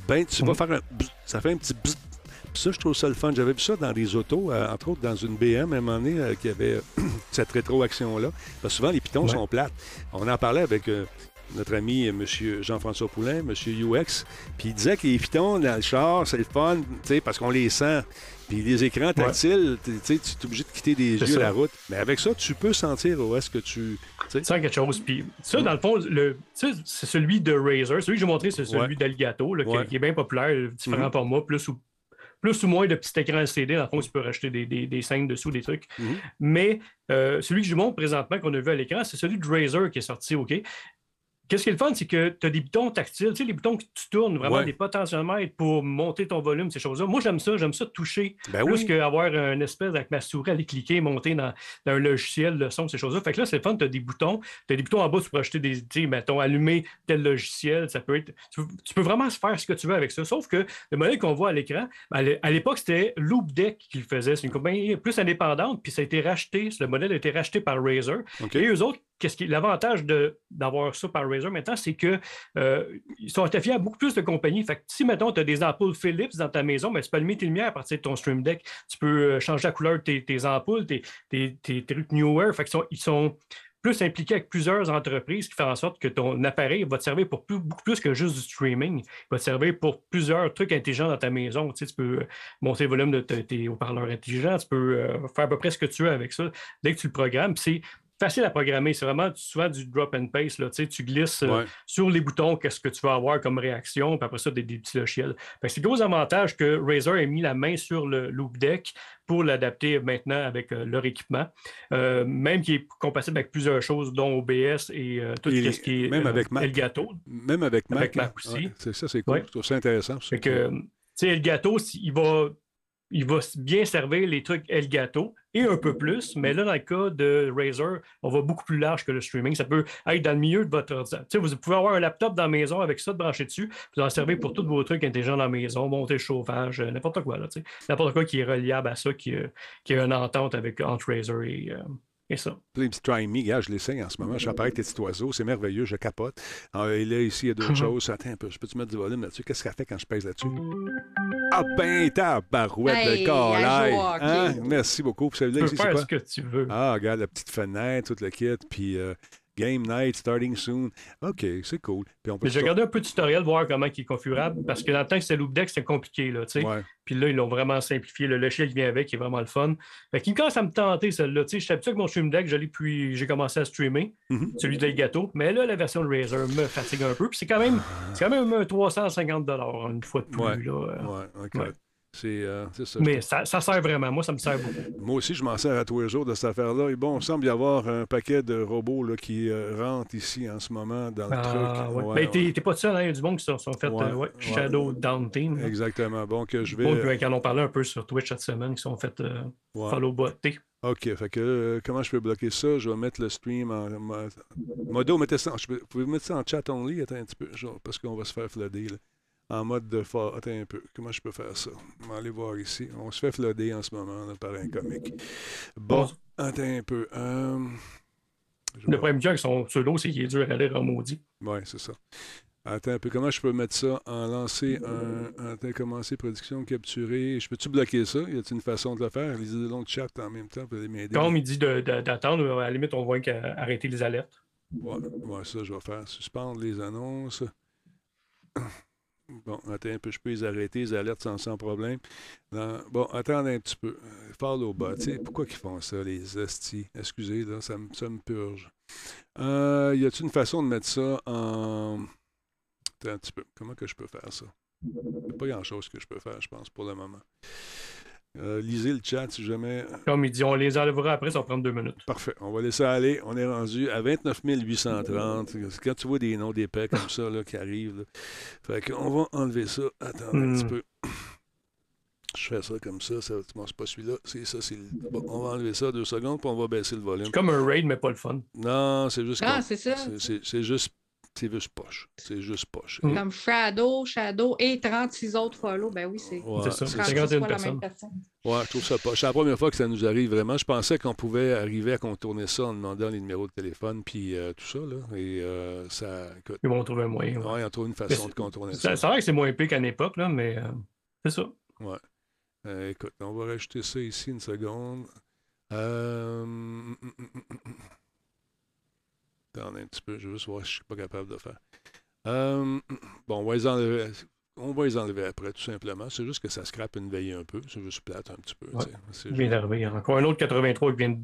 ben tu vas Mhm. faire un. bzz, ça fait un petit bzz. Puis ça, je trouve ça le fun. J'avais vu ça dans des autos, euh, entre autres dans une BM à un moment donné, euh, qui avait cette rétroaction-là. Parce que souvent, les pitons Ouais. sont plates. On en parlait avec. Notre ami euh, M. Jean-François Poulain, M. UX, puis il disait que les pitons dans le char, c'est le fun, tu sais, parce qu'on les sent. Puis les écrans tactiles, tu sais, tu es obligé de quitter des yeux ça. la route. Mais avec ça, tu peux sentir où est-ce que tu. Sans quelque chose. Puis ça, Mm. dans le fond, le, c'est celui de Razer. Celui que j'ai montré, c'est celui Ouais. d'Alligato, là, qui, Ouais. qui est bien populaire, différent Mhm. par moi, plus ou, plus ou moins de petits écrans LCD. Dans le fond, tu peux rajouter des, des, des scènes dessous, des trucs. Mhm. Mais euh, celui que je vous montre présentement, qu'on a vu à l'écran, c'est celui de Razer qui est sorti, OK? Qu'est-ce qui est le fun, c'est que tu as des boutons tactiles, tu sais, les boutons que tu tournes, vraiment Ouais. des potentiomètres pour monter ton volume, ces choses-là. Moi, j'aime ça, j'aime ça toucher Ben plus oui. qu'avoir une espèce avec ma souris, aller cliquer, monter dans, dans un logiciel de son, ces choses-là. Fait que là, c'est le fun, tu as des boutons. Tu as des boutons en bas, tu peux acheter des, tu sais, mettons, allumer tel logiciel. Ça peut être. Tu, tu peux vraiment faire ce que tu veux avec ça. Sauf que le modèle qu'on voit à l'écran, à l'é- à l'époque, c'était Loop Deck qui le faisait. C'est une compagnie plus indépendante, puis ça a été racheté. Le modèle a été racheté par Razer. Et eux autres, l'avantage d'avoir ça par Razer maintenant, c'est que euh, ils sont affiés à beaucoup plus de compagnies. Fait si, mettons, tu as des ampoules Philips dans ta maison, ben, tu peux allumer tes lumières à partir de ton Stream Deck. Tu peux euh, changer la couleur de tes, ampoules, tes, trucs Newer. Fait qu'ils sont, ils sont plus impliqués avec plusieurs entreprises qui font en sorte que ton appareil va te servir pour plus- beaucoup plus que juste du streaming. Il va te servir pour plusieurs trucs intelligents dans ta maison. Tu, sais, tu peux euh, monter le volume de te- tes haut-parleurs intelligents, tu peux euh, faire à peu près ce que tu veux avec ça dès que tu le programmes. C'est facile à programmer. C'est vraiment souvent du drop and paste. Là. Tu, sais, tu glisses euh, sur les boutons qu'est-ce que tu vas avoir comme réaction, puis après ça, des, des petits logiciels. C'est le gros avantage que Razer ait mis la main sur le Loop Deck pour l'adapter maintenant avec euh, leur équipement. Euh, même qui est compatible avec plusieurs choses, dont OBS et tout Et ce qui est même avec Mac. Elgato. Même avec Mac. Avec Mac hein. aussi. Ouais, c'est ça, c'est cool. Ouais. Je trouve ça intéressant. ça. Fait que, tu sais, Elgato, il va, il va bien servir les trucs Elgato et un peu plus, mais là, dans le cas de Razer, on va beaucoup plus large que le streaming. Ça peut être dans le milieu de votre ordinateur. Vous pouvez avoir un laptop dans la maison avec ça de branché dessus, vous en servez pour tous vos trucs intelligents dans la maison, monter le chauffage, euh, n'importe quoi. N'importe quoi qui est reliable à ça, qui, euh, a une entente avec entre Razer et, euh, et ça. Les petits Try Me, gars, je l'essaye en ce moment. Je fais apparaître tes petits oiseaux. C'est merveilleux, je capote. Ah, et là, ici, il y a d'autres choses. Attends un peu, je peux-tu mettre du volume là-dessus? Qu'est-ce qu'elle fait quand je pèse là-dessus? Ah ben, tabarouette Hey, de hockey. Hein? Merci beaucoup. Puis Tu celui-là peux ici, c'est faire quoi? ce que tu veux. Ah, regarde, la petite fenêtre, tout le kit. Puis euh, Game Night starting soon. OK, c'est cool. Puis on peut Mais j'ai regardé un peu de tutoriel, voir comment il est configurable, parce que dans le temps que c'était Loop Deck, c'était compliqué, là. Ouais. Puis là, ils l'ont vraiment simplifié. Le logiciel qui vient avec, qui est vraiment le fun. Fait qu'il me commence à me tenter, celle-là. Je suis habitué avec mon Stream Deck, je depuis j'ai commencé à streamer, Mhm. celui de gâteau. Mais là, la version de Razer me fatigue un peu. Puis c'est quand même, c'est quand même un 350 une fois de plus. Ouais. Là. euh. Ouais. Euh, ça. Mais ça, ça sert vraiment. Moi, ça me sert beaucoup. Moi aussi, je m'en sers à tous les jours de cette affaire-là. Et bon, il semble y avoir un paquet de robots là, qui euh, rentrent ici en ce moment dans le Ah, truc. ouais. Ouais, Mais t'es ouais. t'es pas seul, hein? il y a du monde qui se sont fait Ouais, euh. Shadow Down Team. Exactement. Bon, que je vais. Bon, puis, qui en ont parlé un peu sur Twitch cette semaine, qui sont fait euh, follow botter. OK. Fait que comment je peux bloquer ça? Je vais mettre le stream en. mo- Modo, mettez ça. en- Vous pouvez mettre ça en chat only? Attends un petit peu. genre, parce qu'on va se faire flooder. Là. En mode de fa- Attends un peu. Comment je peux faire ça? On va aller voir ici. On se fait flooder en ce moment là, par un comique. Bon, attends un peu. Euh, Le problème qu'il y a avec son pseudo, c'est qu'il est dur à lire en maudit. Oui, c'est ça. Attends un peu. Comment je peux mettre ça en lancer un. Attends, commencer production, capturer. Je peux-tu bloquer ça? Y a-t-il une façon de le faire? Lisez le long de chat en même temps. Vous allez m'aider. Comme il dit d'attendre, à la limite, on voit qu'arrêter les alertes. Ouais, ouais, ça, je vais faire. Suspendre les annonces. Bon, attends un peu, je peux les arrêter, les alertes sans, sans problème. Bon, attendez un petit peu. Follow bot, tu sais, pourquoi ils font ça, les hosties? Excusez, là, ça, me- ça me purge. Euh, y a-t-il une façon de mettre ça en... Attends un petit peu, comment que je peux faire ça? Il n'y a pas grand-chose que je peux faire, je pense, pour le moment. Euh, lisez le chat si jamais... Comme il dit, on les enlèvera après, ça va prendre deux minutes. Parfait. On va laisser aller. On est rendu à 29 830. Quand tu vois des noms d'épais comme ça là, qui arrivent, là. fait qu'on va enlever ça. Attends un Hmm. petit peu. Je fais ça comme ça. ça bon, c'est pas celui-là. C'est ça. C'est le- bon, on va enlever ça deux secondes, puis on va baisser le volume. C'est comme un raid, mais pas le fun. Non, c'est juste. Ah, c'est ça. c'est- c'est- c'est juste C'est juste poche. C'est juste poche. Mm. Comme Shadow, Shadow et 36 autres follow. Ben oui, c'est Ouais, C'est ça. c'est- 36 51 fois la même personnes. personne. Ouais, je trouve ça poche. C'est la première fois que ça nous arrive vraiment. Je pensais qu'on pouvait arriver à contourner ça en demandant les numéros de téléphone puis euh, tout ça. Là. Et euh, ça. Écoute, Ils vont trouver un moyen. ouais. ouais, on trouve une façon c'est- de contourner ça. A l'air que c'est moins épais qu'à l'époque, là, mais euh, c'est ça. Euh, écoute, on va rajouter ça ici une seconde. Euh... hum, hum, hum, hum, hum. Attendez un petit peu, je veux juste voir si je suis pas capable de faire. Euh, Bon, on va les enlever. On va les enlever après, tout simplement. C'est juste que ça scrape une veille un peu. C'est juste plate un petit peu. Ouais. Il vient d'arriver. Encore un autre 83 qui vient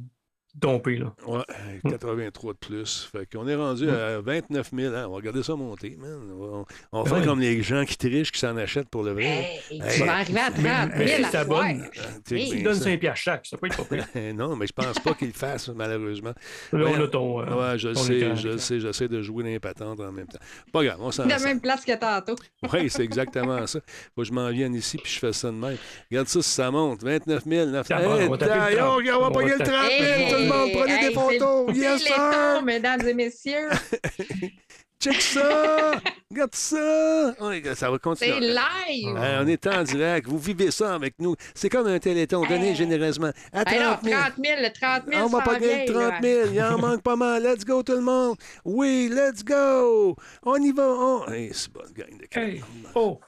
de domper. Là. Ouais, Mm. 83 de plus. Fait qu'on est rendu à 29 000. hein. On va regarder ça monter, man. On va, on Ah faire ouais. comme les gens qui trichent, qui s'en achètent pour le vrai. Hey, Hey. tu vas arriver à 30 Mais 000 si à bonne, Euh, tu Tu donnes ça. 5 piastres chaque. Ça peut être pas pire. non, mais je pense pas qu'il le fasse, malheureusement. Là, on a ton. euh, Ouais, je le ton sais, je sais, j'essaie de jouer patentes en même temps. Pas grave, on s'en De la même place que tantôt. Oui, c'est exactement ça. Faut que je m'en vienne ici puis je fais ça de même. Regarde ça si ça monte. 29 000, 900 Ça va, Hey, on va taper le taille, 30. on va On pogner va le 30 000. Le monde, prenez hey, des photos. c'est Yes, sir. Mesdames et messieurs. Check ça. Regarde ça. Ça va C'est continuer. live. Hey, on est en direct. Vous vivez ça avec nous. C'est comme un téléthon. Donnez Hey. généreusement. À 30 Hey, non, 000. 30 000, le 30 000, On va le vient, 30 000. Il en manque pas mal. Let's go, tout le monde. Oui, let's go. On y va. On... Hey, c'est bonne gang de Hey. cœur. Oh,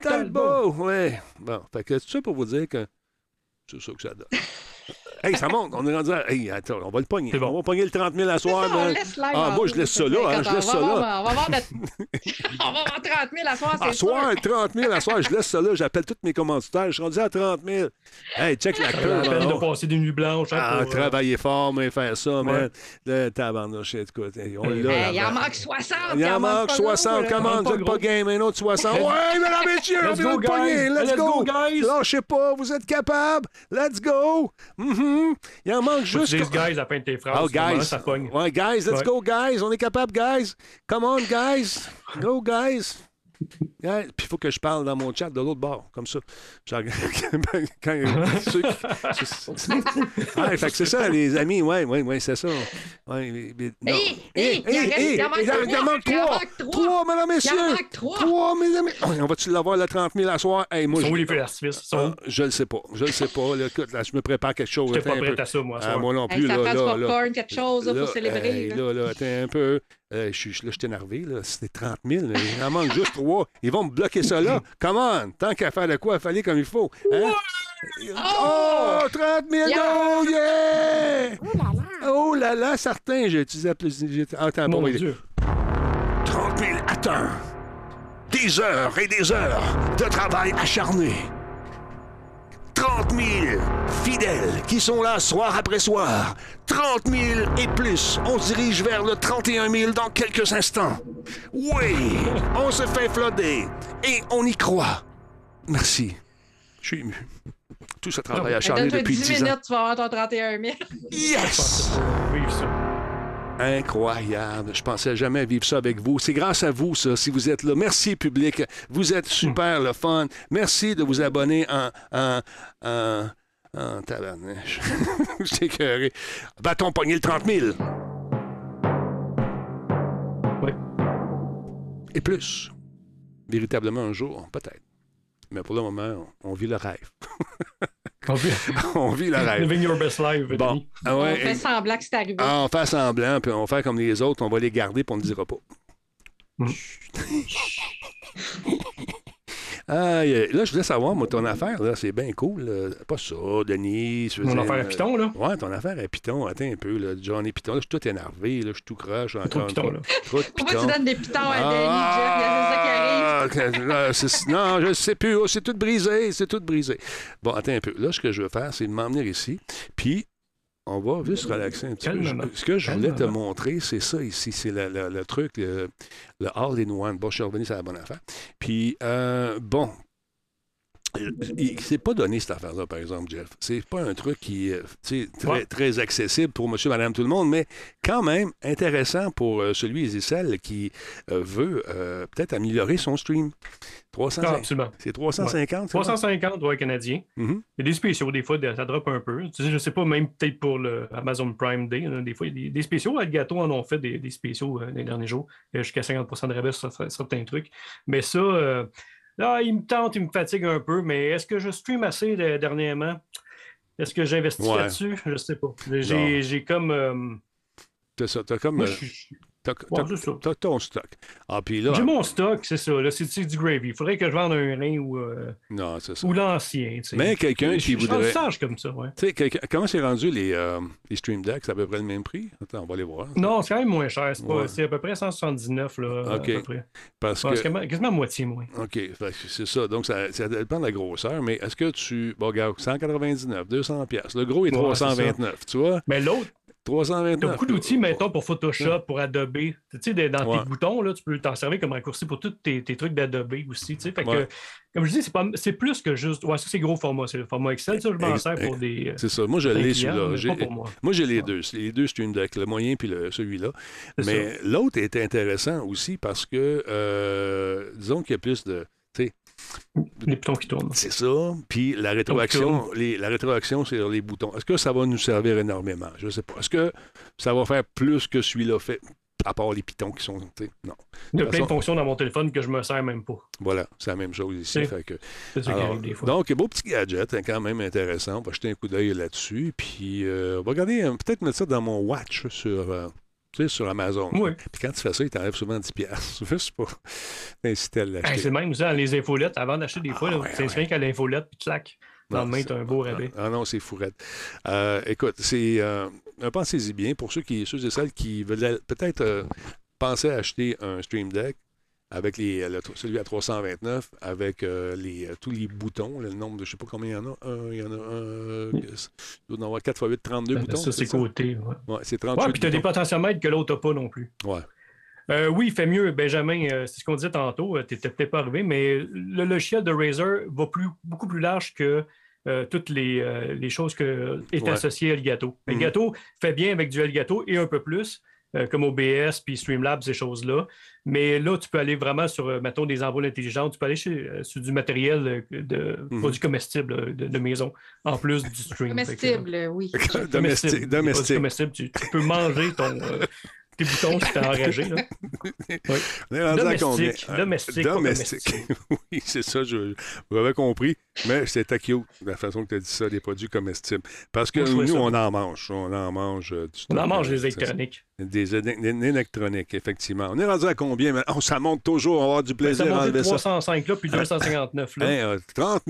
Talbot, ouais. Bon, fait que tout ça pour vous dire que c'est ça que ça donne. hey, ça monte. On est rendu à... Hey, attends, on va le pogner. Bon. On va pogner le 30 000 à soir. ça, on laisse Ah, en moi, je laisse ça là, hein, je on laisse va ça là. voir- On va voir notre... on va voir 30 000 à soir, À soir, 30 000 à soir, je laisse ça là. J'appelle tous mes commanditaires. Je suis rendu à 30 000. Hey, check la queue. la peine de passer des nuits blanches. hein, Ah, pour, euh, travailler fort, mais faire ça, man. Le tabarnouche, écoute. hey, On Hey, l'a, il en manque 60. Il en manque pas 60, gros, là. comment? Vous pas êtes pas game, un autre 60. Ouais, mesdames et messieurs, on go, de pogner. guys! Let's go. Lâchez pas, vous êtes capables. Let's go. Mhm. Il en manque juste. guys à de tes phrases. Oh, guys. Ça pogne. Ouais, guys, let's Ouais. go, guys. On est capable, guys. Come on, guys. Go, guys. Puis il faut que je parle dans mon chat de l'autre bord, comme ça. Genre, quand, ceux qui- c'est- ouais, fait que c'est ça, les amis. Ouais, ouais, ouais, c'est ça. Ouais, mais- mais- non. Hey, hey, il en reste- il en manque trois. trois. manque trois. Trois, mesdames, messieurs. manque 3. Trois, mesdames. Oh, On va-tu l'avoir le 30 000 à soir? Hey, moi, Ils sont où je... les Ah, je le sais pas. Je le sais pas. Là, écoute, là, je me prépare quelque chose. J'étais pas prêt à ça, moi. Ah, moi non plus. ça là. popcorn, quelque chose pour célébrer. hey, là. là, là, attends un peu. Euh, je suis là, je suis énervé. Là. C'était 30 000. là. Il en manque juste trois. Ils vont me bloquer ça là. Come on. Tant qu'à faire de quoi, il fallait comme il faut. Hein? Oh, 30 000 Yeah! oh, yeah! Oh là là, certain. J'ai utilisé plus. ah, Attends, Mon bon, Dieu. 30 000, attends. Des heures et des heures de travail acharné. 30 000 fidèles qui sont là soir après soir. 30 000 et plus. On se dirige vers le 31 000 dans quelques instants. Oui, on se fait flotter et on y croit. Merci. Je suis ému. Tout ce travail Ah, acharné Donne-toi depuis 10 10 ans. minutes, tu vas avoir ton 31 000. Yes! Incroyable. Je pensais jamais vivre ça avec vous. C'est grâce à vous, ça, si vous êtes là. Merci, public. Vous êtes super le fun. Merci de vous abonner en. en, en écœuré. Va-t-on pogner le 30 000? Oui. Et plus. Véritablement un jour, peut-être. Mais pour le moment, on vit le rêve. On vit- on vit le rêve. Living your best life, Bon. Ah On fait semblant que c'est arrivé. ah, on fait semblant, puis on va faire comme les autres, on va les garder, puis on ne le dira pas. Mm. Ah, là, je voulais savoir, moi, ton affaire, là, c'est bien cool. là. Pas ça, Denis. Mon dire, affaire à euh, Python, là. Ouais, ton affaire à Python. Attends un peu, là. Johnny Python. Là, je suis tout énervé, là. Je suis tout croche. Trop de Python, là. Trop de Pourquoi tu donnes des pitons à Denis, Jeff? Il y a c'est ça qui arrive. Ah, non, je sais plus. Oh, c'est tout brisé. C'est tout brisé. Bon, attends un peu. Là, ce que je veux faire, c'est de m'emmener ici. Puis, on va juste relaxer un petit peu. Ce que je voulais te montrer, c'est ça ici. C'est le, le- le truc, le, le All-in-One. Bon, je suis revenu sur la bonne affaire. Puis, euh, bon. Il ne s'est pas donné cette affaire-là, par exemple, Jeff. C'est pas un truc qui est sais, très, Ouais. très accessible pour monsieur, madame, tout le monde, mais quand même intéressant pour euh, celui et celle qui euh, veut euh, peut-être améliorer son stream. 300, Ah, absolument. c'est 350, c'est ça? 350 dollars canadiens. Mhm. Il y a des spéciaux, des fois, ça drop un peu. Tu sais, je sais pas, même peut-être pour le Amazon Prime Day, là, des fois, il y a des, des spéciaux. Algato en ont fait des, des spéciaux euh, les derniers jours. Jusqu'à 50% de rabais sur certains trucs. Mais ça, euh, là, il me tente, il me fatigue un peu. Mais est-ce que je stream assez dernièrement? Est-ce que j'investis Ouais. là-dessus? Je sais pas. J'ai comme. euh, T'as comme... moi, euh, je t'as- ton stock. Ah, puis là... J'ai mon stock, c'est ça. C'est du gravy. Il faudrait que je vende un rein ou, euh, Non, c'est ça. ou l'ancien. Mais quelqu'un qui voudrait... sage comme ça, ouais. Tu sais, quelqu'un- comment c'est rendu les, euh, les Stream Decks? C'est à peu près le même prix? Attends, on va aller voir. Non, c'est quand même moins cher. C'est Ouais. à peu près 179, là. Ok. À peu près. Parce que... quasiment, moitié moins. OK, c'est ça. Donc, ça, ça dépend de la grosseur, mais est-ce que tu. Bon, regarde, 199, 200 pièces. Le gros est Ouais, c'est 329, tu vois? Mais l'autre, tu 329. as beaucoup d'outils, mettons, pour Photoshop, pour Adobe. Tu sais, dans Ouais. tes boutons, là, tu peux t'en servir comme raccourci pour tous tes, tes trucs d'Adobe aussi. tu sais. Fait que, Ouais. comme je dis, c'est, pas, c'est plus que juste. Ouais, ça, c'est gros format. C'est le format Excel. Ça, je m'en sers pour des. euh, C'est ça. Moi, je l'ai celui-là. moi. Moi, j'ai les Ouais. deux. C'est Les deux Stream Deck, le moyen puis le- celui-là. C'est Mais l'autre était intéressant aussi parce que, euh, disons qu'il y a plus de. Les boutons qui tournent. c'est ça. Puis la rétroaction, les- la rétroaction sur les boutons. Est-ce que ça va nous servir énormément? Je ne sais pas. Est-ce que ça va faire plus que celui-là fait? À part les pitons qui sont. Non. Il y a plein de fonctions dans mon téléphone que je me sers même pas. Voilà, c'est la même chose ici. Fait que, C'est ça qui alors, arrive des fois. donc, beau petit gadget, hein, quand même intéressant. On va jeter un coup d'œil là-dessus. Puis, euh, on va regarder, euh, peut-être mettre ça dans mon watch sur, euh, tu sais, sur Amazon. Oui. Puis quand tu fais ça, il t'enlève souvent 10 piastres. Juste pour t'inciter à Hey, l'acheter. c'est même ça, les infolettes, avant d'acheter des fois, Ah, là, ouais, tu t'inscris qu'à l'infolette, puis clac. Dans le Non, main, c'est- tu as un beau rabais. Ah non, c'est fourrette. Euh, écoute, c'est. Euh, Pensez-y bien pour ceux, qui, ceux et celles qui veulent peut-être euh, penser à acheter un Stream Deck avec les, le- celui à 329, avec euh, les, euh, tous les boutons, le nombre de, je sais pas combien il y en a. Un, il y en a un. euh, il doit en avoir 4 x 8, 32 Ben, boutons. ça, c'est côté. Ouais, Ouais, c'est 38 ouais puis tu as des potentiomètres que l'autre n'a pas non plus. Ouais. Euh, oui, il fait mieux, Benjamin. euh, c'est ce qu'on disait tantôt. Tu n'étais peut-être pas arrivé, mais le logiciel de Razer va plus, beaucoup plus large que euh, toutes les, les choses que est Ouais. associées à Elgato. Mhm. Elgato fait bien avec du Elgato et un peu plus, euh, comme OBS puis Streamlabs, ces choses-là. Mais là, tu peux aller vraiment sur, euh, mettons, des ampoules intelligentes. Tu peux aller chez- euh, sur du matériel de Mhm. produits comestibles de, de maison, en plus du stream. Que, Comestible, oui. Domestique. Comestible. domestique. Tu, tu peux manger ton, euh, tes boutons si t'es enragé. Là. On est rendu à combien? Domestique. Domestique. pas Domestique. oui, c'est ça, je, vous avez compris. Mais c'était cute, la façon que tu as dit ça, des produits comestibles. Parce que nous, on en mange. On en mange euh, du On en mange des c'est- électroniques. Des, éle- des électroniques, effectivement. On est rendu à combien? maintenant? Oh, ça monte toujours. On va avoir du Ben, plaisir à enlever ça. 305 là, puis 259 là. Hein, euh, 30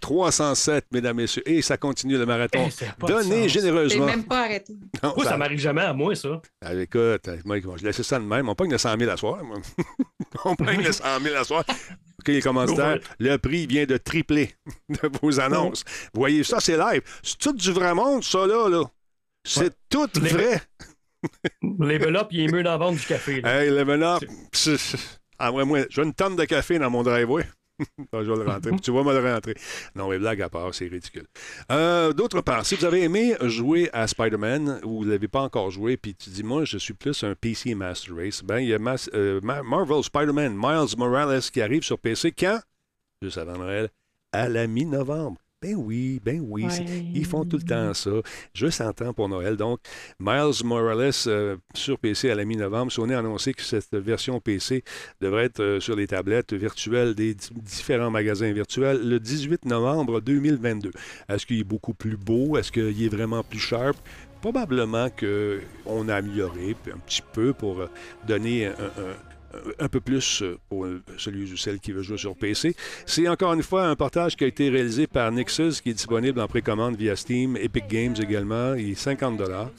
307, mesdames, messieurs. Et ça continue le marathon. De Donnez généreusement. même pas arrêté. Non, Moi, ça- ça m'arrive jamais à moi, ça. Ah, écoute, euh, moi, je laissais ça de même. On pogne le 100 000 à soir. On pogne le 100 000 à soir. OK, les commanditaires, le prix vient de tripler de vos annonces. Vous voyez, ça, c'est live. C'est tout du vrai monde, ça, là. là. C'est Ouais. tout Les- vrai. Level up, il est mieux d'en vendre du café. là. Hey, level up. Ah, ouais, moi, j'ai une tonne de café dans mon driveway. Je vais le rentrer. tu vas me le rentrer. Non, mais blague à part, c'est ridicule. Euh, D'autre part, si vous avez aimé jouer à Spider-Man ou vous ne l'avez pas encore joué, puis tu dis, moi, je suis plus un PC Master Race, ben, il y a euh, Ma- Marvel Spider-Man Miles Morales qui arrive sur PC quand? Juste avant Noël, à la mi-novembre. Ben oui, ben oui. Ils font tout le temps ça. Juste en temps pour Noël. Donc, Miles Morales euh, sur PC à la mi-novembre. Sony a annoncé que cette version PC devrait être euh, sur les tablettes virtuelles des di- différents magasins virtuels le 18 novembre 2022. Est-ce qu'il est beaucoup plus beau? Est-ce qu'il est vraiment plus sharp? Probablement qu'on a amélioré un petit peu pour euh, donner un, un- un peu plus euh, pour euh, celui ou celle qui veut jouer sur PC. C'est encore une fois un portage qui a été réalisé par Nixus, qui est disponible en précommande via Steam, Epic Games également. Est 50 dollars.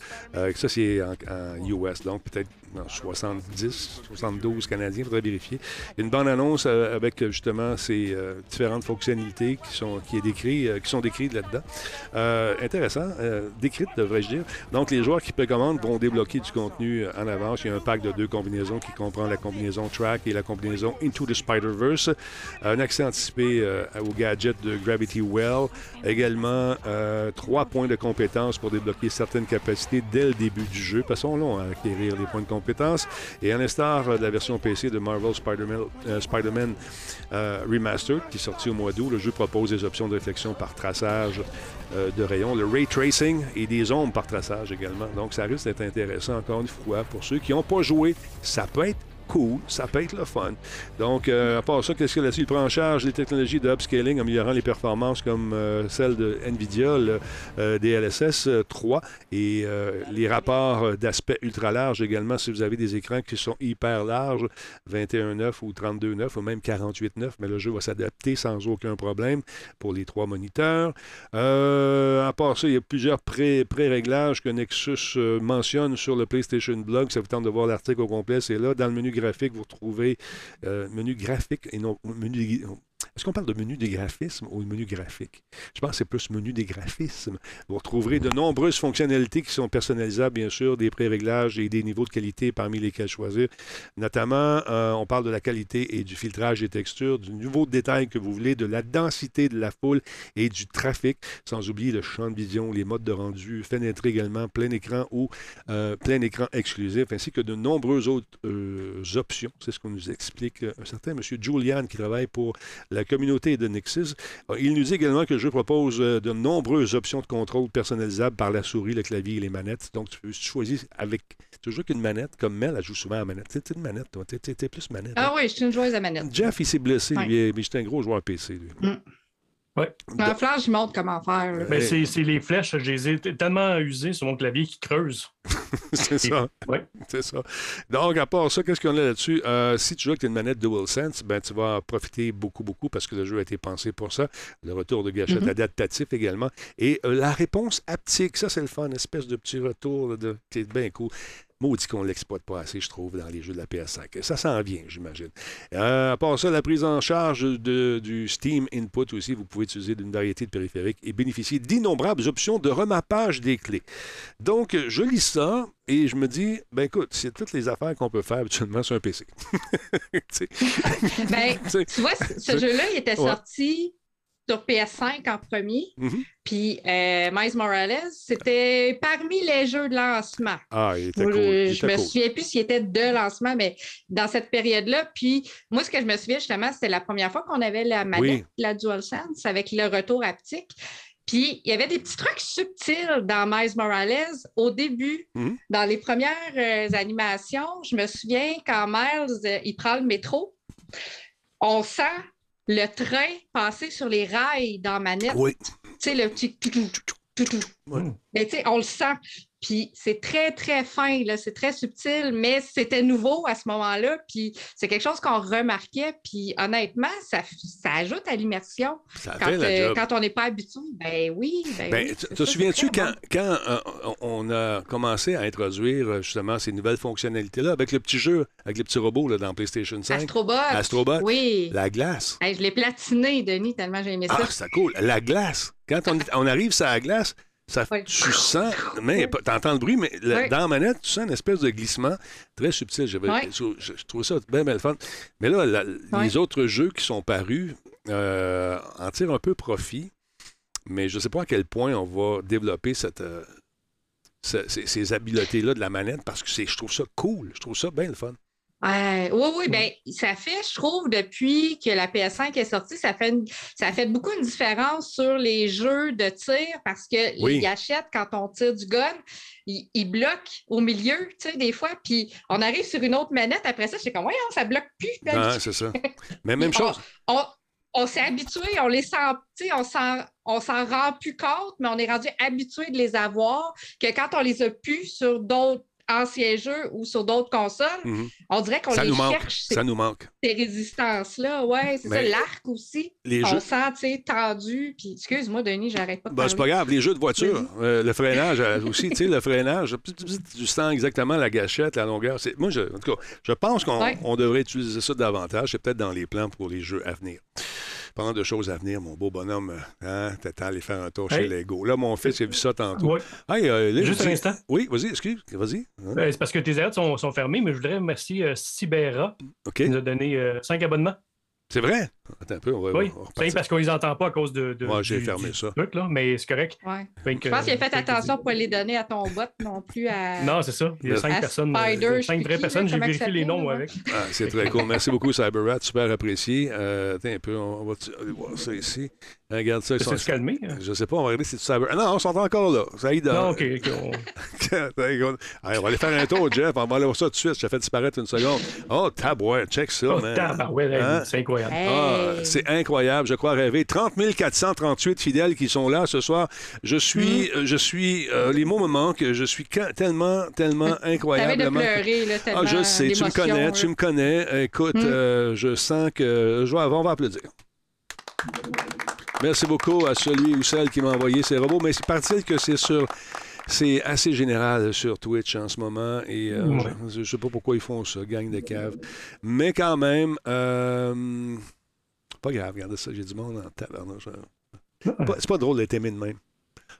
Ça, c'est en US, donc peut-être non, 70, 72 Canadiens, il faudrait vérifier. Une bonne annonce euh, avec justement ces euh, différentes fonctionnalités qui sont, qui est décrit, euh, qui sont décrites là-dedans. intéressant, décrites devrais-je dire. Donc les joueurs qui précommandent vont débloquer du contenu en avance. Il y a un pack de deux combinaisons qui comprend la combinaison Track et la combinaison Into the Spider-Verse. Un accès anticipé au gadget de Gravity Well. Également, trois points de compétences pour débloquer certaines capacités dès le début du jeu. Passons long à acquérir les points de Et à l'instar de la version PC de Marvel Spider-Man euh, euh, Remastered, qui est sorti au mois d'août, le jeu propose des options de réflexion par traçage euh, de rayons, le ray tracing et des ombres par traçage également. Donc ça risque d'être intéressant encore une fois pour ceux qui n'ont pas joué. Ça peut être cool, ça peut être le fun. Donc, euh, à part ça, qu'est-ce a Il prend en charge les technologies de upscaling, améliorant les performances comme euh, celles de NVIDIA, le euh, DLSS 3 et les rapports d'aspect ultra large également si vous avez des écrans qui sont hyper larges, 21.9 ou 32.9 ou même 48.9, mais le jeu va s'adapter sans aucun problème pour les trois moniteurs. à part ça, il y a plusieurs pré-réglages que Nexus mentionne sur le PlayStation Blog. Ça vous tente de voir l'article au complet, c'est là. Dans le menu graphique, vous retrouvez euh, menu graphique et non menu est-ce qu'on parle de menu des graphismes ou de menu graphique? Je pense que c'est plus menu des graphismes. Vous retrouverez de nombreuses fonctionnalités qui sont personnalisables, bien sûr, des pré-réglages et des niveaux de qualité parmi lesquels choisir. Notamment, euh, on parle de la qualité et du filtrage des textures, du niveau de détail que vous voulez, de la densité de la foule et du trafic, sans oublier le champ de vision, les modes de rendu, fenêtre également, plein écran ou euh, plein écran exclusif, ainsi que de nombreuses autres euh, options. C'est ce qu'on nous explique un certain M. Julian qui travaille pour la communauté de Nexus. Euh, il nous dit également que le jeu propose euh, de nombreuses options de contrôle personnalisables par la souris, le clavier et les manettes. Donc, tu peux choisir avec. toujours qu'une manette, comme Mel, elle joue souvent à manette. Tu une manette, toi. Tu es, plus manette. Ah hein? oui, je suis une joueuse à manette. Jeff, il s'est blessé, lui, mais j'étais un gros joueur PC, lui. Mm. Ouais. La flash, je montre comment faire. Ben, c'est les flèches, je les ai tellement usées sur mon clavier qui creuse. c'est ça. Ouais. C'est ça. Donc, à part ça, qu'est-ce qu'on a là-dessus? Euh, si tu joues avec une manette DualSense, ben, tu vas en profiter beaucoup, beaucoup parce que le jeu a été pensé pour ça. Le retour de gâchette mm-hmm. adaptatif également. Et euh, la réponse haptique, ça, c'est le fun, une espèce de petit retour de... qui est bien cool. Maudit qu'on ne l'exploite pas assez, je trouve, dans les jeux de la PS5. Ça s'en vient, j'imagine. Euh, à part ça, la prise en charge de, du Steam Input aussi, vous pouvez utiliser une variété de périphériques et bénéficier d'innombrables options de remappage des clés. Donc, je lis ça et je me dis, ben écoute, c'est toutes les affaires qu'on peut faire habituellement sur un PC. ben, tu vois, ce jeu-là, il était sorti sur PS5 en premier. Mm-hmm. Puis euh, Miles Morales, c'était parmi les jeux de lancement. Ah, il était cool. je me souviens plus s'il était de lancement, mais dans cette période-là. Puis moi, ce que je me souviens justement, c'était la première fois qu'on avait la manette, la DualSense, avec le retour haptique. Puis il y avait des petits trucs subtils dans Miles Morales au début, mm-hmm. dans les premières euh, animations. Je me souviens quand Miles, euh, il prend le métro, on sent le train passer sur les rails dans Manette. Oui. Tu sais, le petit. Mais tu sais, on le sent. Puis c'est très, très fin, là, c'est très subtil, mais c'était nouveau à ce moment-là. Puis c'est quelque chose qu'on remarquait. Puis honnêtement, ça, ça ajoute à l'immersion. Quand, euh, quand, on n'est pas habitué, ben oui. Ben, ben te souviens-tu quand, quand euh, on a commencé à introduire euh, justement ces nouvelles fonctionnalités-là avec le petit jeu, avec les petits robots là, dans PlayStation 5? Astrobot. Astrobot. Oui. La glace. je l'ai platiné, Denis, tellement j'ai aimé ça. Ah, c'est cool. La glace. Quand on, on arrive sur la glace, ça, Tu sens, mais tu entends le bruit, mais dans la manette, tu sens une espèce de glissement très subtil. Je, je, trouve ça bien, bien fun. Mais là, les autres jeux qui sont parus euh, en tirent un peu profit, mais je ne sais pas à quel point on va développer cette, euh, ces, habiletés-là de la manette parce que je trouve ça cool. Je trouve ça bien le fun. Oui, oui, bien, ça fait, je trouve, depuis que la PS5 est sortie, ça fait, ça fait beaucoup une différence sur les jeux de tir parce que les gâchettes, quand on tire du gun, ils, bloquent au milieu, tu sais, des fois, puis on arrive sur une autre manette, après ça, c'est comme, voyons, ça bloque plus. Ah, c'est ça. Mais même chose. On, s'est habitué, on les sent, on s'en, on s'en rend plus compte, mais on est rendu habitué de les avoir, que quand on les a plus sur d'autres anciens jeux ou sur d'autres consoles, Mhm. on dirait qu'on les manque. cherche, ces, Ça nous manque. ces résistances-là. Ouais, c'est ça. L'arc aussi. les on jeux- sent, tu sais, tendu. Puis, excuse-moi, Denis, j'arrête pas de Ben, c'est pas grave, les jeux de voiture, euh, le freinage euh, aussi, tu sais, le freinage, tu sens exactement la gâchette, la longueur. C'est- Moi, je, en tout cas, je pense qu'on Ouais. devrait utiliser ça davantage. C'est peut-être dans les plans pour les jeux à venir. Parlant de choses à venir, mon beau bonhomme, hein, t'attends aller faire un tour chez. Lego. Là, mon fils a vu ça tantôt. Hey, euh, là, Juste un instant. Oui, vas-y, excuse, vas-y. Hein, Euh, c'est parce que tes arrêts sont, sont fermés, mais je voudrais remercier euh, Cybera OK, qui nous a donné 5 abonnements. c'est vrai? Attends un peu, on va, Oui, on c'est parce qu'on les entend pas à cause de. de Ouais, j'ai fermé du ça. Truc, là, mais c'est correct. Ouais. Je pense qu'il a fait attention pour pas les donner à ton bot non plus. À... Non, c'est ça. Il y a cinq personnes. Spider, euh, sais cinq vraies qui, personnes. J'ai vérifié les noms avec. Ah, c'est très cool. Merci beaucoup, CyberRat. Super apprécié. Euh, attends un peu, on va aller voir ça ici. Regarde ça. Ils sont... se calmer. hein? Je sais pas, on va regarder si c'est Cyber. Ah non, ils sont encore là. Ça y est. Non, ok, ok. on- Allez, on va aller faire un tour, Jeff. On va aller voir ça tout de suite. Je te fais disparaître une seconde. Oh, tabouette, check ça, Oh, man. hey, Hein? c'est incroyable. Ah, Hey! c'est incroyable, je crois rêver. 30 438 fidèles qui sont là ce soir. Je suis, euh, je suis, euh, les mots me manquent. Je suis tellement, tellement de incroyablement. pleurer, là, tellement Ah, je sais, tu me connais, là. tu me connais. Écoute, Mm. euh, je sens que. Je vais, on va applaudir. Merci beaucoup à celui ou celle qui m'a envoyé ces robots, mais c'est parti que c'est sur. C'est assez général sur Twitch en ce moment et euh, Ouais. je, je sais pas pourquoi ils font ça, gang de cave. Mais quand même, euh, pas grave, regardez ça, j'ai du monde en tabarnouche. C'est pas, c'est pas drôle d'être aimé de même.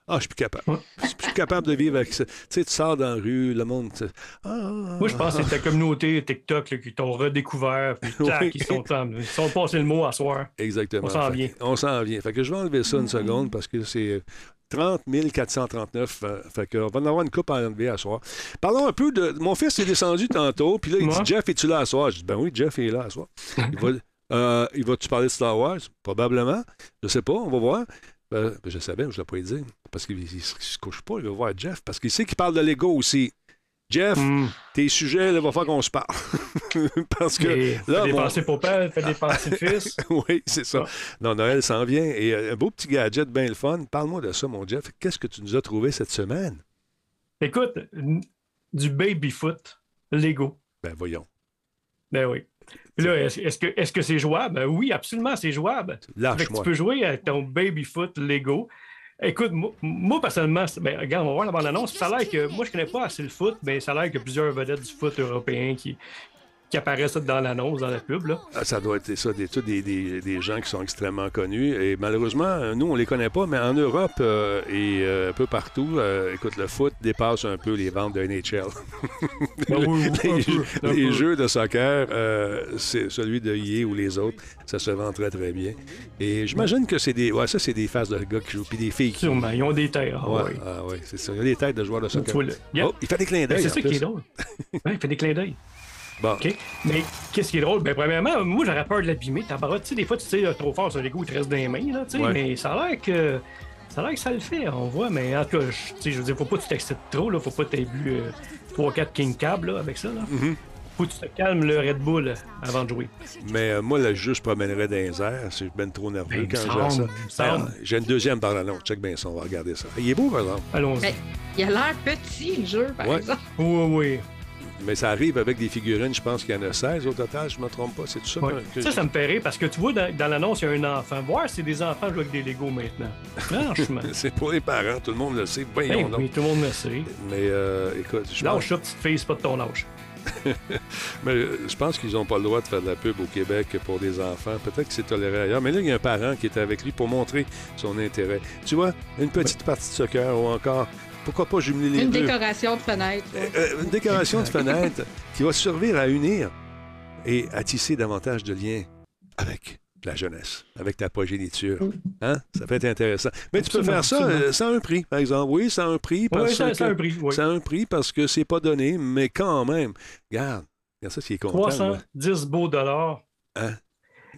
Ah, je suis plus capable. Je suis plus capable de vivre avec ça. Tu sais, tu sors dans la rue, le monde. tu- Ah, Moi, je pense que c'est ta communauté TikTok là, qui t'ont redécouvert. Puis, tac, Oui. ils sont, ils sont passés le mot à soir. Exactement. On s'en vient. On s'en vient. Fait que je vais enlever ça une seconde parce que c'est 30 439. euh, fait qu'on va en avoir une coupe à enlever à soir. Parlons un peu de. Mon fils est descendu tantôt, puis là, il Moi? dit Jeff, es-tu là à soir Je dis Ben oui, Jeff est là à soir. il va. Euh, il va-tu parler de Star Wars? Probablement. Je sais pas, on va voir. Ben, ben, je savais, mais je ne l'ai pas dit. Parce qu'il ne se couche pas, il va voir Jeff. Parce qu'il sait qu'il parle de Lego aussi. Jeff, Hum. tes sujets, il va falloir qu'on se parle. parce que. Et là, fait mon- dépenser pour père, fait dépenser fils. oui, c'est ça. Ah. Non, Noël s'en vient. Et euh, un beau petit gadget bien le fun. Parle-moi de ça, mon Jeff. Qu'est-ce que tu nous as trouvé cette semaine? Écoute, du baby-foot Lego. Ben voyons. Ben oui. Là, est-ce que que c'est jouable? Ben oui, absolument, c'est jouable. Que tu peux jouer avec ton baby-foot Lego. Écoute, moi, personnellement, ben, regarde, on va voir la bande-annonce. Ça a l'air que, moi, je connais pas assez le foot, mais ça a l'air a plusieurs vedettes du foot européen qui, qui apparaissent dans l'annonce, dans la pub. Là. Ah, Ça doit être ça, des, tous des, des- des gens qui sont extrêmement connus. Et malheureusement, nous, on les connaît pas, mais en Europe euh, et euh, un peu partout, euh, écoute, le foot dépasse un peu les ventes de NHL. Ben oui, oui, un les, jeux de soccer, c'est celui de EA ou les autres, ça se vend très, très bien. Et j'imagine que c'est des. Ouais, ça, c'est des faces de gars qui jouent, puis des filles qui jouent. Sûrement, ils ont des terres. ah Ouais, ouais. ah ouais, c'est ça. Il y a des têtes de joueurs de soccer. Oh, il fait des clins Ben, d'œil. c'est ça qui est drôle. Ouais, il fait des clins d'œil. Bon. OK? Mais qu'est-ce qui est drôle? Ben, premièrement, moi, j'aurais peur de l'abîmer. Tu sais, des fois, tu sais, là, trop fort sur Lego, il te reste dans les mains, là, tu sais, Ouais. mais ça a l'air que. Ça a l'air que ça le fait, on voit, mais en tout cas, je, tu sais, je veux dire, faut pas que tu t'excites trop, là, faut pas que tu aies bu 3-4 King Cab là, avec ça. Là. Mhm. Faut que tu te calmes le Red Bull euh, avant de jouer. Mais euh, moi, le jeu, je promènerais dans les airs. Je suis ben trop nerveux Ben, quand à ça. Ah, J'ai une deuxième par la. Check bien ça, on va regarder ça. Il est beau, par exemple. Allons-y. Ben, Il a l'air petit, le jeu, par Ouais. exemple. Oui, oui. Mais ça arrive avec des figurines, je pense qu'il y en a 16 au total, je ne me trompe pas. C'est tout ça Ouais. que- Ça, ça me rire parce que tu vois, dans, dans l'annonce, il y a un enfant. Voir si des enfants jouent avec des Lego maintenant. Franchement. C'est pour les parents, tout le monde le sait. Ben, Ben non. oui, tout le monde le sait. Mais euh, écoute, je pense, Lâche ça, petite fille, c'est pas de ton âge. mais, euh, je pense qu'ils n'ont pas le droit de faire de la pub au Québec pour des enfants. Peut-être que c'est toléré ailleurs. Mais là, il y a un parent qui était avec lui pour montrer son intérêt. Tu vois, une petite partie de soccer ou encore, pourquoi pas jumeler les Une deux? décoration de fenêtre. ouais. Euh, une décoration de fenêtre qui va servir à unir et à tisser davantage de liens avec la jeunesse, avec ta progéniture. Hein? Ça peut être intéressant. Mais tu peux faire ça euh, sans un prix, par exemple. Oui, sans un prix. Parce Oui, ça, que... un prix. Oui. Ça a un prix parce que c'est pas donné, mais quand même. Regarde, regarde ça, c'est content. moi. 310 beaux dollars. Hein?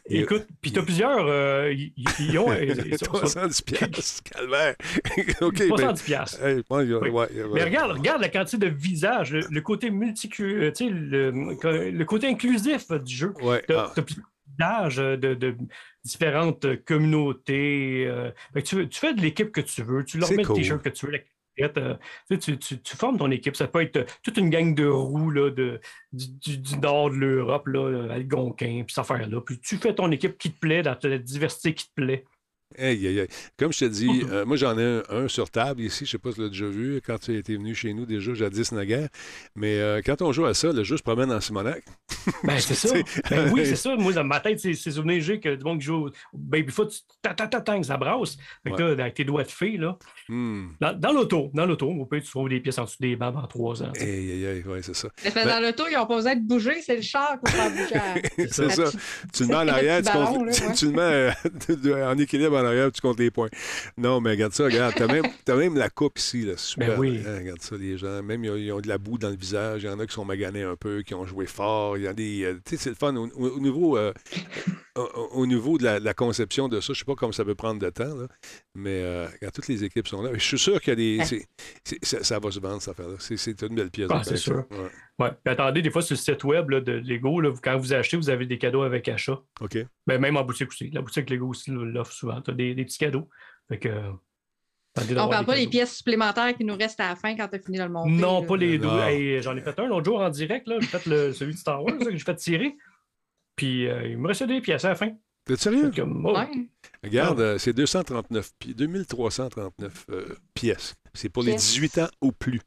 Et- Écoute, puis t'as plusieurs. euh, Ils ils ont. ils sont- sont- 310 piastres, calvaire. OK, ben... 310 piastres. hey, ouais, ouais, Oui. ouais, Mais regarde, regarde la quantité de visages, le, le côté euh, le, le côté inclusif euh, du jeu. Tu ah, as, plus d'âges euh, de, de différentes communautés. euh, tu, tu fais de l'équipe que tu veux, tu leur mets cool. le t-shirt que tu veux. Euh, tu, formes ton équipe. Ça peut être euh, toute une gang de roues là, de, du, nord de l'Europe, Algonquin, puis cette affaire-là. Puis tu fais ton équipe qui te plaît, dans la diversité qui te plaît. Comme je te dis, euh, moi j'en ai un, sur table ici, je ne sais pas si tu l'as déjà vu, quand tu étais venu chez nous déjà jadis naguère. Mais euh, quand on joue à ça, le jeu se promène en Simonac. Ben c'est ça. Ben, oui, c'est ça. Moi, dans ma tête, c'est souvenirs j'ai que du monde qui joue au Babyfoot, que ça brasse. Fait que là, avec tes doigts de fée, là. Hmm. Dans, l'auto, dans l'auto, on peut tu trouves des pièces en dessous des bancs en trois ans. Oui, c'est ça. Ben, dans l'auto, ils n'ont pas besoin de bouger, c'est le char qu'on va bouger. c'est ça. Tu le mets en arrière, tu, le mets euh, en équilibre en arrière, tu comptes les points. Non, mais regarde ça, regarde. T'as même, as même la coupe ici, là, super. Ben oui. Hein, regarde ça, les gens. Même, ils ont, de la boue dans le visage. Il y en a qui sont maganés un peu, qui ont joué fort. Il y a des. Euh, tu sais, c'est le fun. Au, niveau, euh, au, niveau de la, conception de ça, je sais pas comment ça peut prendre de temps, là, mais euh, toutes les équipes sont là. Je suis sûr qu'il y a des. ça, va se vendre, cette affaire-là. C'est une belle pièce. Ah, c'est sûr. Ouais. Attendez, des fois, sur le site web là, de Lego, là, quand vous achetez, vous avez des cadeaux avec achat. OK. Ben, même en boutique aussi. La boutique Lego aussi l'offre souvent. Tu as des, petits cadeaux. Fait que, on ne parle pas des pièces supplémentaires qui nous restent à la fin quand tu as fini de le monter. Non, pas les deux. J'en ai fait un l'autre jour en direct. J'ai fait le, celui de Star Wars que j'ai fait tirer. Puis euh, il me restait des pièces à la fin. T'es sérieux? Oh. Regarde, euh, c'est 239 2339 euh, pièces. C'est pour les 18 ans ou plus.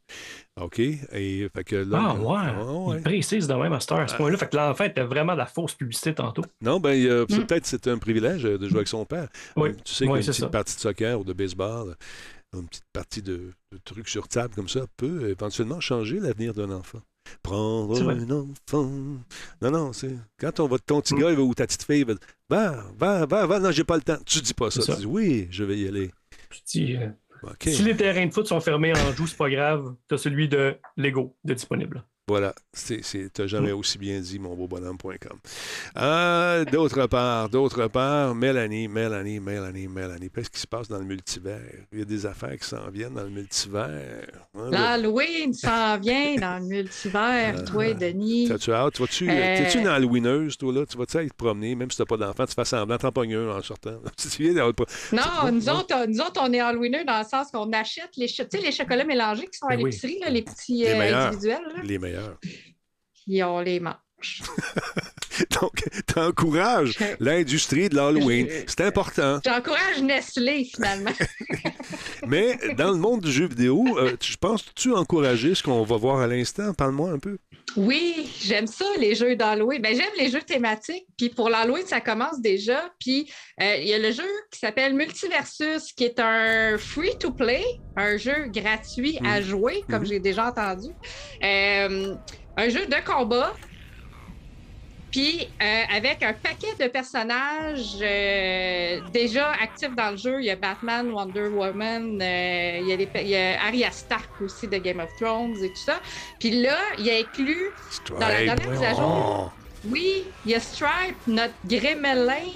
OK? Et, fait que là, ah, ouais. Il précise de même à, ce ah. point-là. Fait que l'enfant était vraiment de la fausse publicité tantôt. Non, ben, hmm. peut-être que c'était un privilège de jouer avec son père. Oui. Tu sais qu'une petite partie de soccer ou de baseball, une petite partie de, de trucs sur table comme ça peut éventuellement changer l'avenir d'un enfant. Prendre un enfant. Non, non, c'est. Quand on va, ton petit gars ou ta petite fille va Va, va, va, va, non, j'ai pas le temps. Tu dis pas ça. Tu dis oui, je vais y aller. Je dis, euh, Si les terrains de foot sont fermés en joue, c'est pas grave. Tu as celui de Lego de disponible. Voilà, tu n'as jamais mm. aussi bien dit, mon beau bonhomme.com. Euh, d'autre part, d'autre part, Mélanie, Mélanie, Mélanie, Mélanie. Qu'est-ce qui se passe dans le multivers? Il y a des affaires qui s'en viennent dans le multivers. Hein, L'Halloween s'en vient dans le multivers, ah, toi, Denis. T'as-tu hâte? Tu euh... T'es-tu une Halloweeneuse, toi, là? Tu vas-tu aller te promener, même si t'as pas d'enfant, tu fais semblant, t'en pognes un en sortant. tu viens non, nous autres, nous autres, on est Halloweeneux dans le sens qu'on achète les, les chocolats mélangés qui sont à ben l'épicerie, les petits les euh, individuels. Les meilleurs. Puis on les mange. Donc, tu encourages l'industrie de l'Halloween. C'est important. J'encourage Nestlé, finalement. Mais dans le monde du jeu vidéo, euh, je pense que tu encourager ce qu'on va voir à l'instant? Parle-moi un peu. Oui, j'aime ça, les jeux d'Halloween. Ben, j'aime les jeux thématiques. Puis pour l'Halloween, ça commence déjà. Puis euh, il y a le jeu qui s'appelle Multiversus, qui est un free-to-play, un jeu gratuit à mm. jouer, comme mm-hmm. j'ai déjà entendu. Euh, un jeu de combat. Puis euh, avec un paquet de personnages déjà actifs dans le jeu, il y a Batman, Wonder Woman, il, y a il, y a Arya Stark aussi de Game of Thrones et tout ça. Puis là, il y a inclus dans la dernière mise à jour. Oui, il y a Stripe, notre Grémelin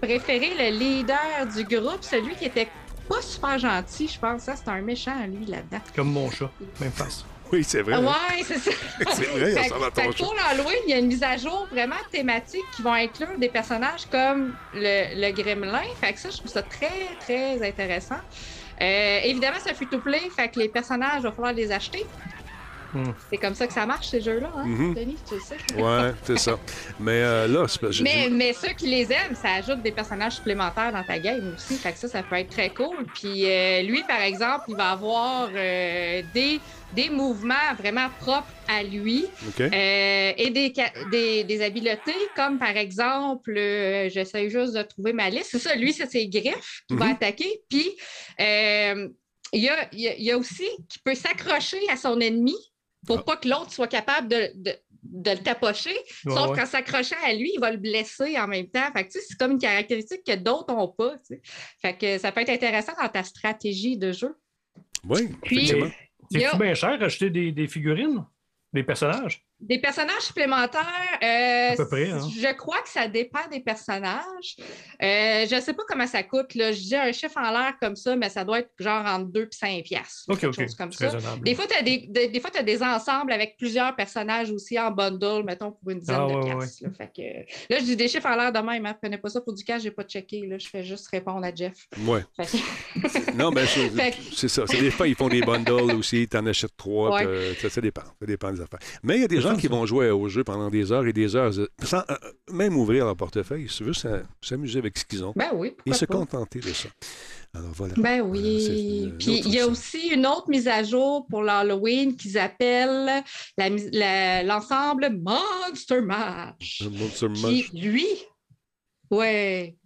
préféré, le leader du groupe, celui qui était pas super gentil, je pense. Ça, c'est un méchant, lui, là-dedans. Comme mon chat, même face. Oui, c'est vrai. Oui, c'est ça. c'est vrai, ça Pour l'Halloween, il y a une mise à jour vraiment thématique qui va inclure des personnages comme le, le Gremlin. Fait que ça, je trouve ça très, très intéressant. Euh, évidemment, ça fait tout play, fait que les personnages, il va falloir les acheter. Hmm. C'est comme ça que ça marche, ces jeux-là, hein, mm-hmm. Denis, tu le sais. Ouais, c'est ça. Mais euh, là, c'est pas. Mais, mais ceux qui les aiment, ça ajoute des personnages supplémentaires dans ta game aussi. Fait que ça, ça peut être très cool. Puis euh, lui, par exemple, il va avoir euh, des, des mouvements vraiment propres à lui et des, des, des, habiletés, comme par exemple, j'essaie juste de trouver ma liste. C'est ça, lui, c'est ses griffes qui va mm-hmm. attaquer. Puis. Il y, a, il y a, aussi qui peut s'accrocher à son ennemi pour ah. pas que l'autre soit capable de, de, le tapocher. Sauf qu'en s'accrochant à lui, il va le blesser en même temps. Fait que, c'est comme une caractéristique que d'autres n'ont pas. Fait que ça peut être intéressant dans ta stratégie de jeu. Oui, Puis, C'est bien cher acheter des, des, figurines, des personnages? Des personnages supplémentaires, euh, À peu près, hein. je crois que ça dépend des personnages. Euh, je ne sais pas comment ça coûte. Là. Je dis un chiffre en l'air comme ça, mais ça doit être genre entre 2 et 5 piastres. OK, quelque OK. chose comme ça. raisonnable. Des fois, tu as des, des, des fois, t'as des ensembles avec plusieurs personnages aussi en bundle, mettons, pour une dizaine Ah, de ouais, ouais, piastres. Là. Fait que, là, je dis des chiffres en l'air de même. Hein. Prenez pas ça pour du cash, je n'ai pas checké. Là. Je fais juste répondre à Jeff. Que- Non, ben, c'est ça. C'est des fois, ils font des bundles aussi. Tu en achètes trois. Ouais. euh, ça, ça dépend. Ça dépend des affaires. Mais il y a des C'est gens qui vont jouer au jeu pendant des heures et des heures, euh, sans euh, même ouvrir leur portefeuille. Si tu veux s'amuser avec ce qu'ils ont Ben oui, et se pas. contenter de ça. Alors voilà. Ben oui. Puis il y a aussi une autre mise à jour pour l'Halloween qu'ils appellent l'ensemble Monster Mash. Monster Mash. lui, ouais.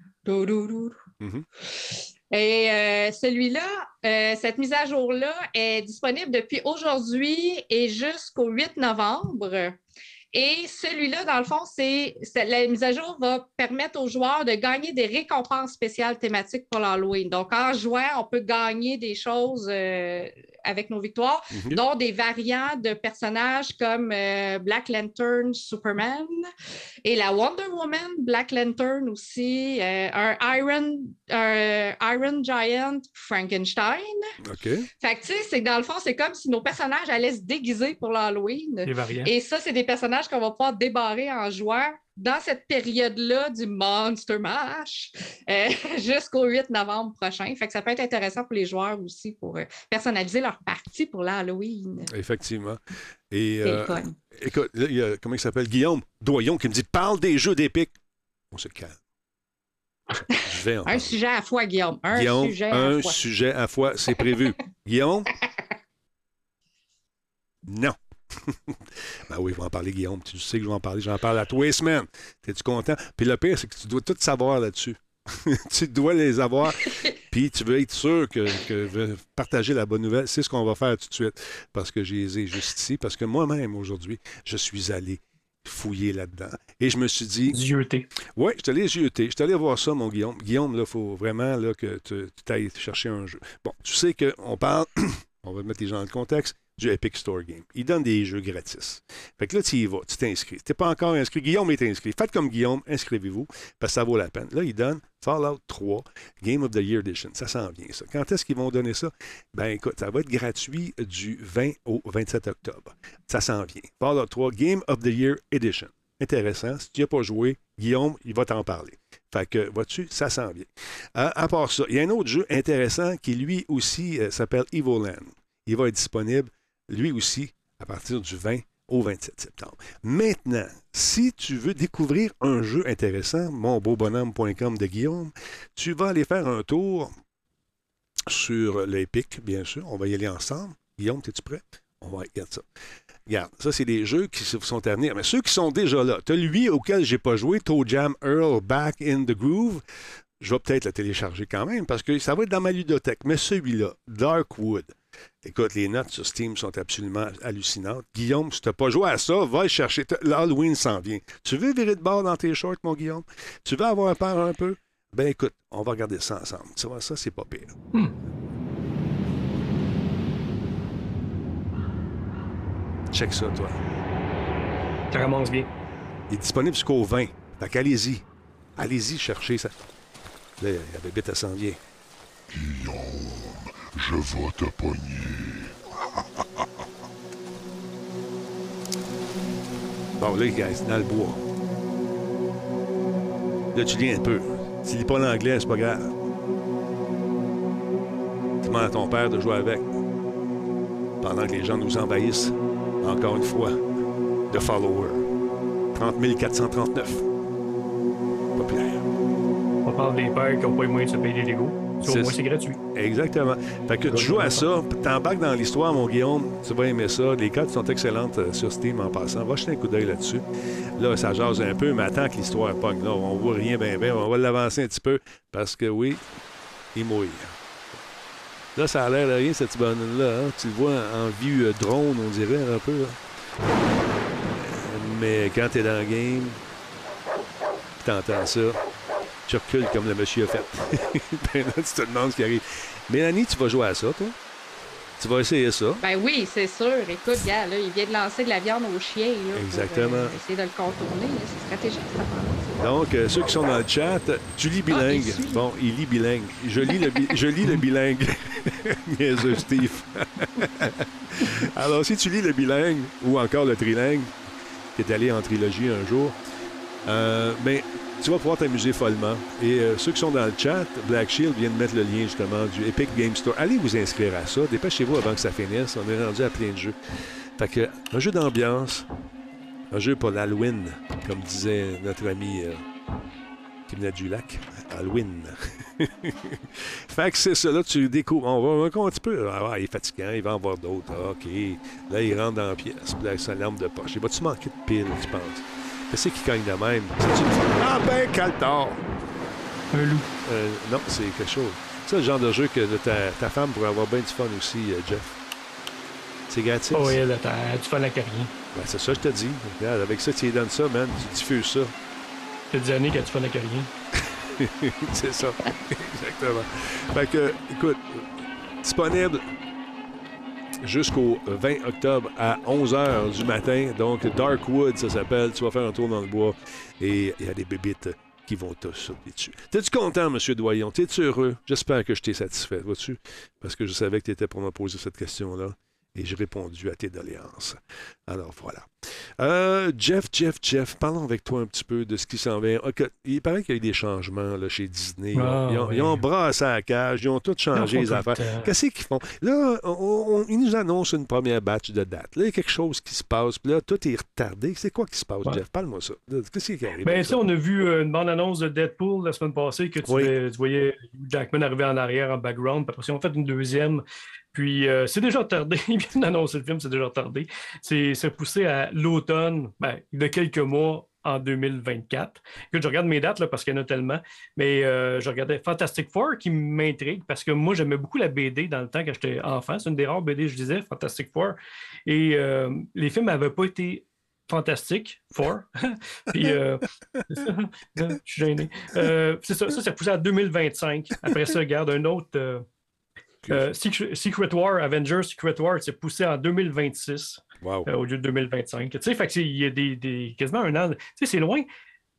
Et euh, celui-là, euh, cette mise à jour-là est disponible depuis aujourd'hui et jusqu'au 8 novembre. Et celui-là, dans le fond, c'est la mise à jour va permettre aux joueurs de gagner des récompenses spéciales thématiques pour l'Halloween. Donc, en jouant, on peut gagner des choses euh, avec nos victoires, Mhm. dont des variants de personnages comme euh, Black Lantern Superman et la Wonder Woman Black Lantern aussi, euh, un Iron, un Iron Giant Frankenstein. OK. Fait que tu sais, c'est que dans le fond, c'est comme si nos personnages allaient se déguiser pour l'Halloween. Et ça, c'est des personnages qu'on va pouvoir débarrer en jouant dans cette période-là du Monster Mash euh, jusqu'au 8 novembre prochain. Fait que ça peut être intéressant pour les joueurs aussi pour euh, personnaliser leur partie pour l'Halloween. Effectivement. Et euh, écoute, là, il y a, comment il s'appelle? Guillaume Doyon qui me dit Parle des jeux d'épique. On se calme. Je vais en Un sujet à fois, Guillaume. Un Guillaume, sujet à un fois. sujet à fois, c'est prévu. Guillaume? Non. ben oui, je vais en parler, Guillaume. Tu sais que je vais en parler. J'en parle à tous les semaines. Es-tu content? Puis le pire, c'est que tu dois tout savoir là-dessus. tu dois les avoir. Puis tu veux être sûr que, que veux partager la bonne nouvelle. C'est ce qu'on va faire tout de suite. Parce que j'ai les ai juste ici. Parce que moi-même, aujourd'hui, je suis allé fouiller là-dedans. Et je me suis dit, Dieuté. oui, je suis allé jeter. Je suis allé voir ça, mon Guillaume. Guillaume, là, il faut vraiment là, que tu tu ailles chercher un jeu. Bon, tu sais qu'on parle, on va mettre les gens dans le contexte, du Epic Store Game. Il donne des jeux gratis. Fait que là, tu y vas, tu t'inscris. Tu n'es pas encore inscrit. Guillaume est inscrit. Faites comme Guillaume, inscrivez-vous, parce que ça vaut la peine. Là, il donne Fallout 3, Game of the Year Edition. Ça s'en vient, ça. Quand est-ce qu'ils vont donner ça? Ben écoute, ça va être gratuit du 20 au 27 octobre. Ça s'en vient. Fallout 3, Game of the Year Edition. Intéressant. Si tu n'y as pas joué, Guillaume, il va t'en parler. Fait que, vois-tu, ça s'en vient. Euh, à part ça, il y a un autre jeu intéressant qui, lui aussi, euh, s'appelle Evoland. Il va être disponible, lui aussi, à partir du 20 au 27 septembre. Maintenant, si tu veux découvrir un jeu intéressant, monbeaubonhomme.com de Guillaume, tu vas aller faire un tour sur l'Epic, bien sûr. On va y aller ensemble. Guillaume, es-tu prêt? On va regarder ça. Regarde, ça, c'est des jeux qui sont à venir. Mais ceux qui sont déjà là, tu as lui auquel j'ai pas joué, Toe Jam Earl Back in the Groove. Je vais peut-être le télécharger quand même parce que ça va être dans ma ludothèque. Mais celui-là, Darkwood. Écoute, les notes sur Steam sont absolument hallucinantes. Guillaume, si tu n'as pas joué à ça, va le chercher. L'Halloween s'en vient. Tu veux virer de bord dans tes shorts, mon Guillaume? Tu veux avoir peur un peu? Ben écoute, on va regarder ça ensemble. Tu vois, ça, c'est pas pire. Hmm. Check ça, toi. Ça commence bien. Il est disponible jusqu'au 20. Fait qu'allez-y. Allez-y chercher ça. Là, la bébête, elle s'en vient. Je vais te pogner. Bon, là, guys, dans le bois. Là, tu lis un peu. Tu lis pas l'anglais, c'est pas grave. Tu demandes à ton père de jouer avec. Pendant que les gens nous envahissent, encore une fois, de followers. 30 439. Populaire. On parle des pères qui n'ont pas les moyens de se payer des Legos. Au moins, c'est gratuit. Exactement. Fait que tu joues à ça, t'embarques dans l'histoire, mon Guillaume, tu vas aimer ça. Les cartes sont excellentes euh, sur Steam en passant. Va jeter un coup d'œil là-dessus. Là, ça jase un peu, mais attends que l'histoire pogne. Là, on voit rien bien, bien. On va l'avancer un petit peu parce que oui, il mouille. Là, ça a l'air de rien, cette bonne-là. hein. Tu le vois en vue euh, drone, on dirait, un peu. là. Mais quand t'es dans le game, t'entends ça, tu recules comme le monsieur a fait. ben là, tu te demandes ce qui arrive. Mélanie, tu vas jouer à ça, toi? Tu vas essayer ça? Ben oui, c'est sûr. Écoute, gars, là, il vient de lancer de la viande au chien. Là, Exactement. Pour, euh, essayer de le contourner. C'est stratégique. Donc, euh, ceux qui sont dans le chat, tu lis bilingue. il suit. bon, il lit bilingue. Je lis le, bi- je lis le bilingue. Niaiseux, Steve. Alors, si tu lis le bilingue ou encore le trilingue, qui est allé en trilogie un jour, euh, ben, tu vas pouvoir t'amuser follement. Et euh, ceux qui sont dans le chat, Black Shield vient de mettre le lien justement du Epic Game Store. Allez vous inscrire à ça. Dépêchez-vous avant que ça finisse. On est rendu à plein de jeux. Fait que, un jeu d'ambiance, un jeu pour l'Halloween, comme disait notre ami euh, qui venait du lac. Halloween. fait que c'est ça, là, tu découvres. On va encore un petit peu. Ah, il est fatigant, il va en voir d'autres. Ah, OK. Là, il rentre dans la pièce. Là, sa lampe de poche. Il va-tu manquer de pile, tu penses? Qu'est-ce qui cogne de même? C'est-tu le fun? Ah, ben! Un loup. Euh, non, c'est quelque chose. C'est le genre de jeu que ta, ta femme pourrait avoir bien du fun aussi, euh, Jeff. C'est gratis. Oh, ouais, là, t'as du fun à carrière. Ben, c'est ça, je te dis. Regarde, avec ça, tu lui donnes ça, man. Tu diffuses ça. T'as des années qu'il y a du fun à carrière. c'est ça. Exactement. Fait que, écoute, disponible jusqu'au 20 octobre à 11h du matin. Donc, Darkwood, ça s'appelle. Tu vas faire un tour dans le bois et il y a des bébites qui vont te sauter dessus. T'es-tu content, M. Doyon? T'es-tu heureux? J'espère que je t'ai satisfait, vois-tu? Parce que je savais que tu étais pour me poser cette question-là. Et j'ai répondu à tes doléances. Alors voilà. Euh, Jeff, Jeff, Jeff, parlons avec toi un petit peu de ce qui s'en vient. Il paraît qu'il y a eu des changements là, chez Disney. Ils ont, Ah, ils ont- oui. ils ont brassé la cage, ils ont tout changé les affaires. Qu'est-ce qu'ils font? Là, on- on- ils nous annoncent une première batch de dates. Là, il y a quelque chose qui se passe. Puis là, tout est retardé. C'est quoi qui se passe, Ouais. Jeff? Parle-moi ça. Qu'est-ce qui arrive? Ben, ça? on a vu euh, une bande-annonce de Deadpool la semaine passée que tu, Oui. vais- tu voyais Jackman arriver en arrière en background. Puis après, ils ont fait une deuxième. Puis euh, c'est déjà retardé. Ils viennent d'annoncer le film, c'est déjà retardé. C'est repoussé à l'automne, ben, de quelques mois en 2024. Écoute, je regarde mes dates là, parce qu'il y en a tellement. Mais euh, je regardais Fantastic Four qui m'intrigue parce que moi, j'aimais beaucoup la BD dans le temps quand j'étais enfant. C'est une des rares BD je disais, Fantastic Four. Et euh, les films n'avaient pas été fantastiques, Four. Puis, je suis gêné. C'est ça, ça, c'est poussé à 2025. Après ça, regarde, un autre. Euh, Secret, War, Avengers Secret War, c'est poussé en 2026 Wow. euh, au lieu de 2025. Tu sais, fait que c'est- il y a des, des- quasiment un an. Tu sais, c'est loin.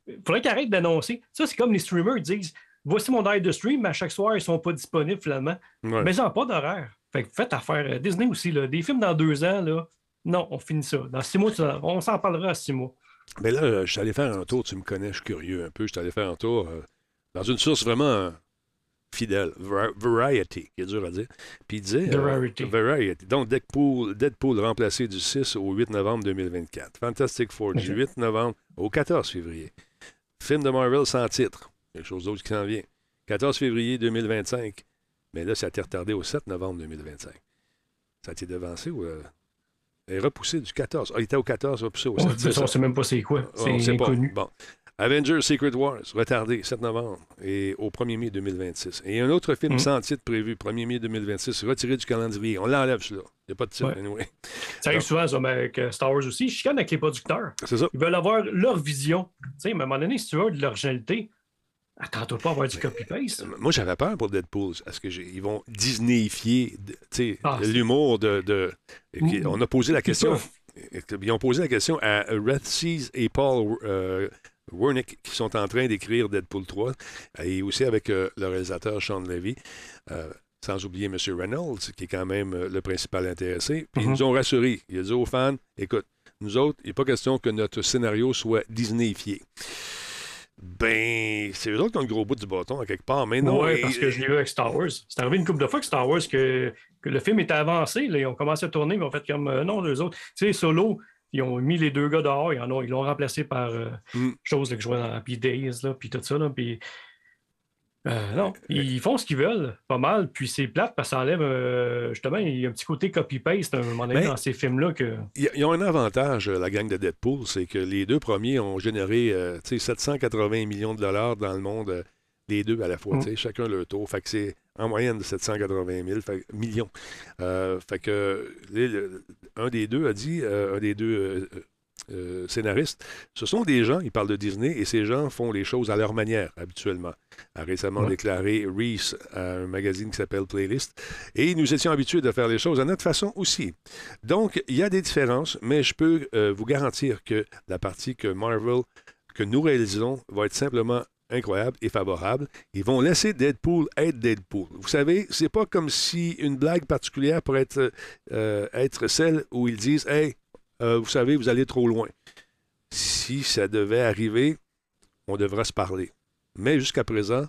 Il faudrait qu'ils arrêtent d'annoncer. Ça, c'est comme les streamers disent voici mon diet de stream, mais à chaque soir, ils ne sont pas disponibles finalement. Ouais. Mais ils n'ont pas d'horaire. Fait que faites affaire. Disney aussi, là, des films dans deux ans, là, non, on finit ça. Dans six mois, on s'en parlera à six mois. Mais là, euh, je suis allé faire un tour, tu me connais, je suis curieux un peu. Je suis allé faire un tour euh, dans une source vraiment fidèle, Var- Variety, qui est dur à dire. Puis il disait. euh, Variety. Variety. Donc, Deadpool, Deadpool remplacé du 6 au 8 novembre 2024. Fantastic Four du Ok. 8 novembre au 14 février. Film de Marvel sans titre. Quelque chose d'autre qui s'en vient. 14 février 2025. Mais là, ça a été retardé au 7 novembre 2025. Ça a été devancé ou. euh, est repoussé du 14. Ah, il était au 14, repoussé au 7. On ne sait même pas c'est quoi. C'est sait pas. inconnu. Bon. Avengers Secret Wars, retardé, 7 novembre, et au 1er mai 2026. Et un autre film Mhm. sans titre prévu, 1er mai 2026, retiré du calendrier. On l'enlève, celui-là. Il n'y a pas de titre, Ouais. anyway. Ça arrive souvent, ça, avec euh, Star Wars aussi. Ils chicanent avec les producteurs. C'est ça. Ils veulent avoir leur vision. Tu sais, mais à un moment donné, si tu veux de l'originalité, attends-toi pas à avoir du copy-paste. Moi, j'avais peur pour Deadpool. Est-ce qu'ils vont Disneyifier Ah, l'humour de. On a posé la question. Ils ont posé la question à Red Seas et Paul euh, Wernick qui sont en train d'écrire Deadpool 3 et aussi avec euh, le réalisateur Sean Levy. euh, sans oublier M. Reynolds, qui est quand même euh, le principal intéressé. Puis ils Mhm. nous ont rassurés. Il a dit aux fans écoute, nous autres, il n'est pas question que notre scénario soit Disneyifié. Ben, c'est eux autres qui ont le gros bout du bâton, à quelque part. Mais non. Oui, et- parce que je l'ai vu avec Star Wars. C'est arrivé une couple de fois que Star Wars, que, que le film était avancé. Là, ils ont commencé à tourner, mais ils ont fait comme euh, non, deux autres. Tu sais, Solo, ils ont mis les deux gars dehors, ils en ont- ils l'ont remplacé par euh, Mm. chose là, que je vois dans puis Days, là, puis tout ça. Là, puis, euh, non, ils font ce qu'ils veulent, pas mal. Puis c'est plate parce que ça enlève, euh, justement, il y a un petit côté copy-paste à un moment donné Ben, dans ces films-là que. Ils ont un avantage, euh, la gang de Deadpool, c'est que les deux premiers ont généré euh, tu sais, 780 millions de dollars dans le monde, euh, les deux à la fois, Mm. sais, chacun leur tour. Fait que c'est en moyenne de 780 000 fait- millions. Euh, fait que les- le- un des deux a dit, euh, un des deux, euh, euh, scénaristes, ce sont des gens, ils parlent de Disney, et ces gens font les choses à leur manière, habituellement. A récemment Ouais. déclaré Reese à un magazine qui s'appelle Playlist. Et nous étions habitués de faire les choses à notre façon aussi. Donc, il y a des différences, mais je peux euh, vous garantir que la partie que Marvel, que nous réalisons, va être simplement incroyable et favorable. Ils vont laisser Deadpool être Deadpool. Vous savez, c'est pas comme si une blague particulière pourrait être, euh, celle où ils disent Hey, euh, vous savez, vous allez trop loin. Si ça devait arriver, on devra se parler. Mais jusqu'à présent,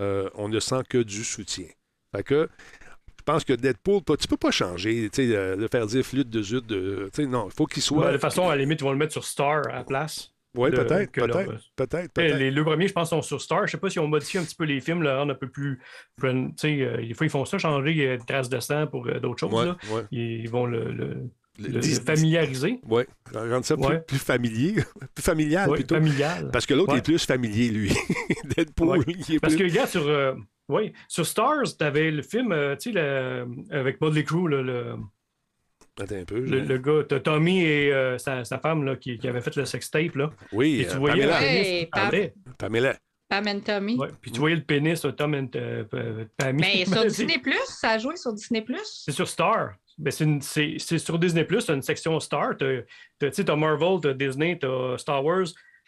euh, on ne sent que du soutien. Je pense que Deadpool, tu peux pas changer, tu sais, le faire dire flûte de zut, de, tu non, il faut qu'il soit. de toute façon, à la limite, ils vont le mettre sur Star à la place. Oui, peut-être, que peut-être, leur- peut-être, peut-être. Les deux premiers, je pense, sont sur Star. Je sais pas si on modifie un petit peu les films, le rendre un peu plus. Tu sais, euh, des fois, ils font ça, changer euh, traces de sang pour euh, d'autres choses. Ouais, là. ouais. Ils vont le, le- Le- le dis- familiariser. Oui, rendre ça plus, Ouais. plus familier, plus familial Ouais, plutôt. familial. Parce que l'autre Ouais. est plus familier, lui. Deadpool, Ouais. il est Parce que, regarde, sur, euh, sur Stars, tu avais le film, euh, tu sais, avec Motley Crue, là, le, Attends un peu. le, gars, t'as Tommy et euh, sa, sa femme là, qui, qui avaient fait le sextape. Là. Oui, Et tu voyais Pamela. le pénis Hey, parlait. Pamela. Pam and Tommy. Ouais, Puis tu voyais le pénis, là, Tom and euh, euh. Mais sur C'est- Disney Plus, ça a joué sur Disney Plus. C'est sur Star. Ben, c'est, une- c'est- c'est sur Disney+, tu as une section Star. Tu as, Marvel, tu as Disney, tu as Star Wars,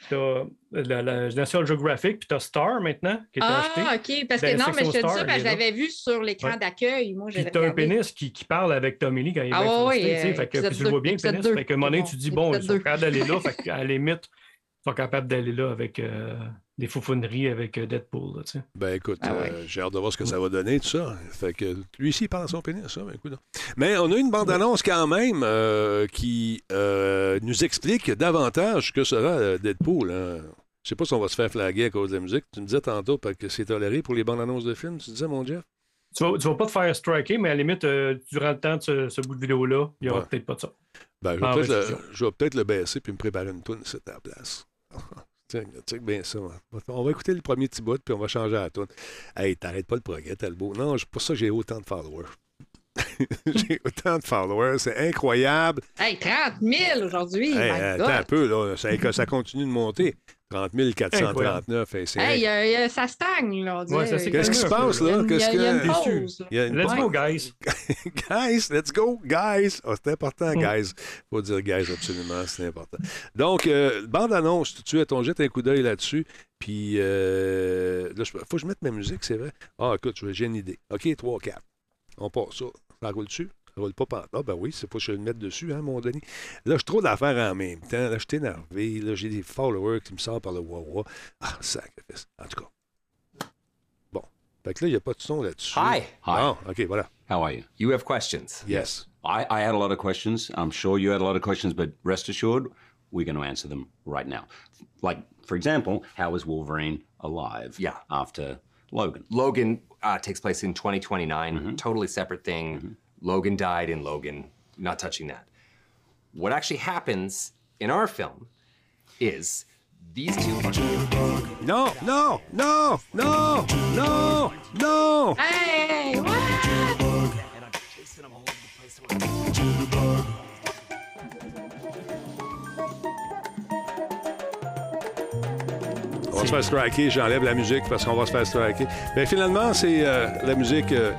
tu as la, la National Geographic, puis tu as Star maintenant, qui est acheté. Ah, OK. Parce Dans que non, mais je te dis ça, parce que je l'avais vu sur l'écran Ouais. d'accueil. Moi, Puis tu as un pénis qui, qui parle avec Tommy Lee quand il est Ah bien ouais, frustré, ouais, tu sais, fait que- épisode puis tu le vois bien, le pénis. Fait qu'à un moment donné, tu dis, bon, ils sont capables d'aller là, fait qu'à la limite, ils sont capables d'aller là avec euh, des foufouneries avec euh, Deadpool, là, tu sais. Ben écoute, Ah ouais. euh, j'ai hâte de voir ce que ça va donner, tout ça. Fait que lui ici, il parle à son pénis, ça. Ben, écoute. Mais on a une bande-annonce quand même euh, qui euh, nous explique davantage que sera Deadpool. Hein. Je sais pas si on va se faire flaguer à cause de la musique. Tu me disais tantôt parce que c'est toléré pour les bandes-annonces de films. Tu disais, mon Jeff? Tu vas, tu vas pas te faire striker, mais à la limite, euh, durant le temps de ce, ce bout de vidéo-là, il n'y aura Ouais. peut-être pas de ça. Ben, je vais Ah, peut-être le, je vais peut-être le baisser puis me préparer une toune c'est à la place. Tiens, check bien ça. hein. On va écouter le premier petit bout puis on va changer la toune. Hey, t'arrêtes pas le progrès, Talbot. Non, c'est pour ça que j'ai autant de followers. j'ai autant de followers, c'est incroyable. Hey, 30 000 aujourd'hui. Hey, attends un peu, là. Ça continue de monter. 30 439. hey, Hey, euh, euh, ça stagne, là. Ouais, Qu'est-ce qui se passe, Il y a là? il y a une pause, y a une Let's pause? go, guys. guys, let's go, guys. Ah, c'est important, Mm. guys. faut dire guys, absolument, c'est important. Donc, euh, bande-annonce, tout de suite, on jette un coup d'œil là-dessus. Puis, euh, là, il faut que je mette ma musique, c'est vrai. Ah, écoute, j'ai une idée. OK, 3, 4. On passe ça. Ça roule dessus? Roule pas par Ah, ben oui, c'est pas que je vais le mettre dessus, hein, mon Denis. Là, j'ai trop d'affaires en même temps. Là, je suis énervé. Là, j'ai des followers qui me sortent par le wawa. Ah, sacrifice. En tout cas. Bon. Fait que là, il n'y a pas de son là-dessus. Hi. Hi. Bon, OK, voilà. How are you? You have questions? Yes. I, I had a lot of questions. I'm sure you had a lot of questions, but rest assured, we're going to answer them right now. Like, for example, how is Wolverine alive Yeah. after Logan? Logan uh, takes place in 2029, Mm-hmm. totally separate thing. Logan died in Logan, not touching that. What actually happens in our film is these two. No, no, no, no, no, no. Hey, what? And I'm chasing them all the place. On va se faire striker, j'enlève la musique parce qu'on va se faire striker. Mais finalement, c'est euh, la musique euh,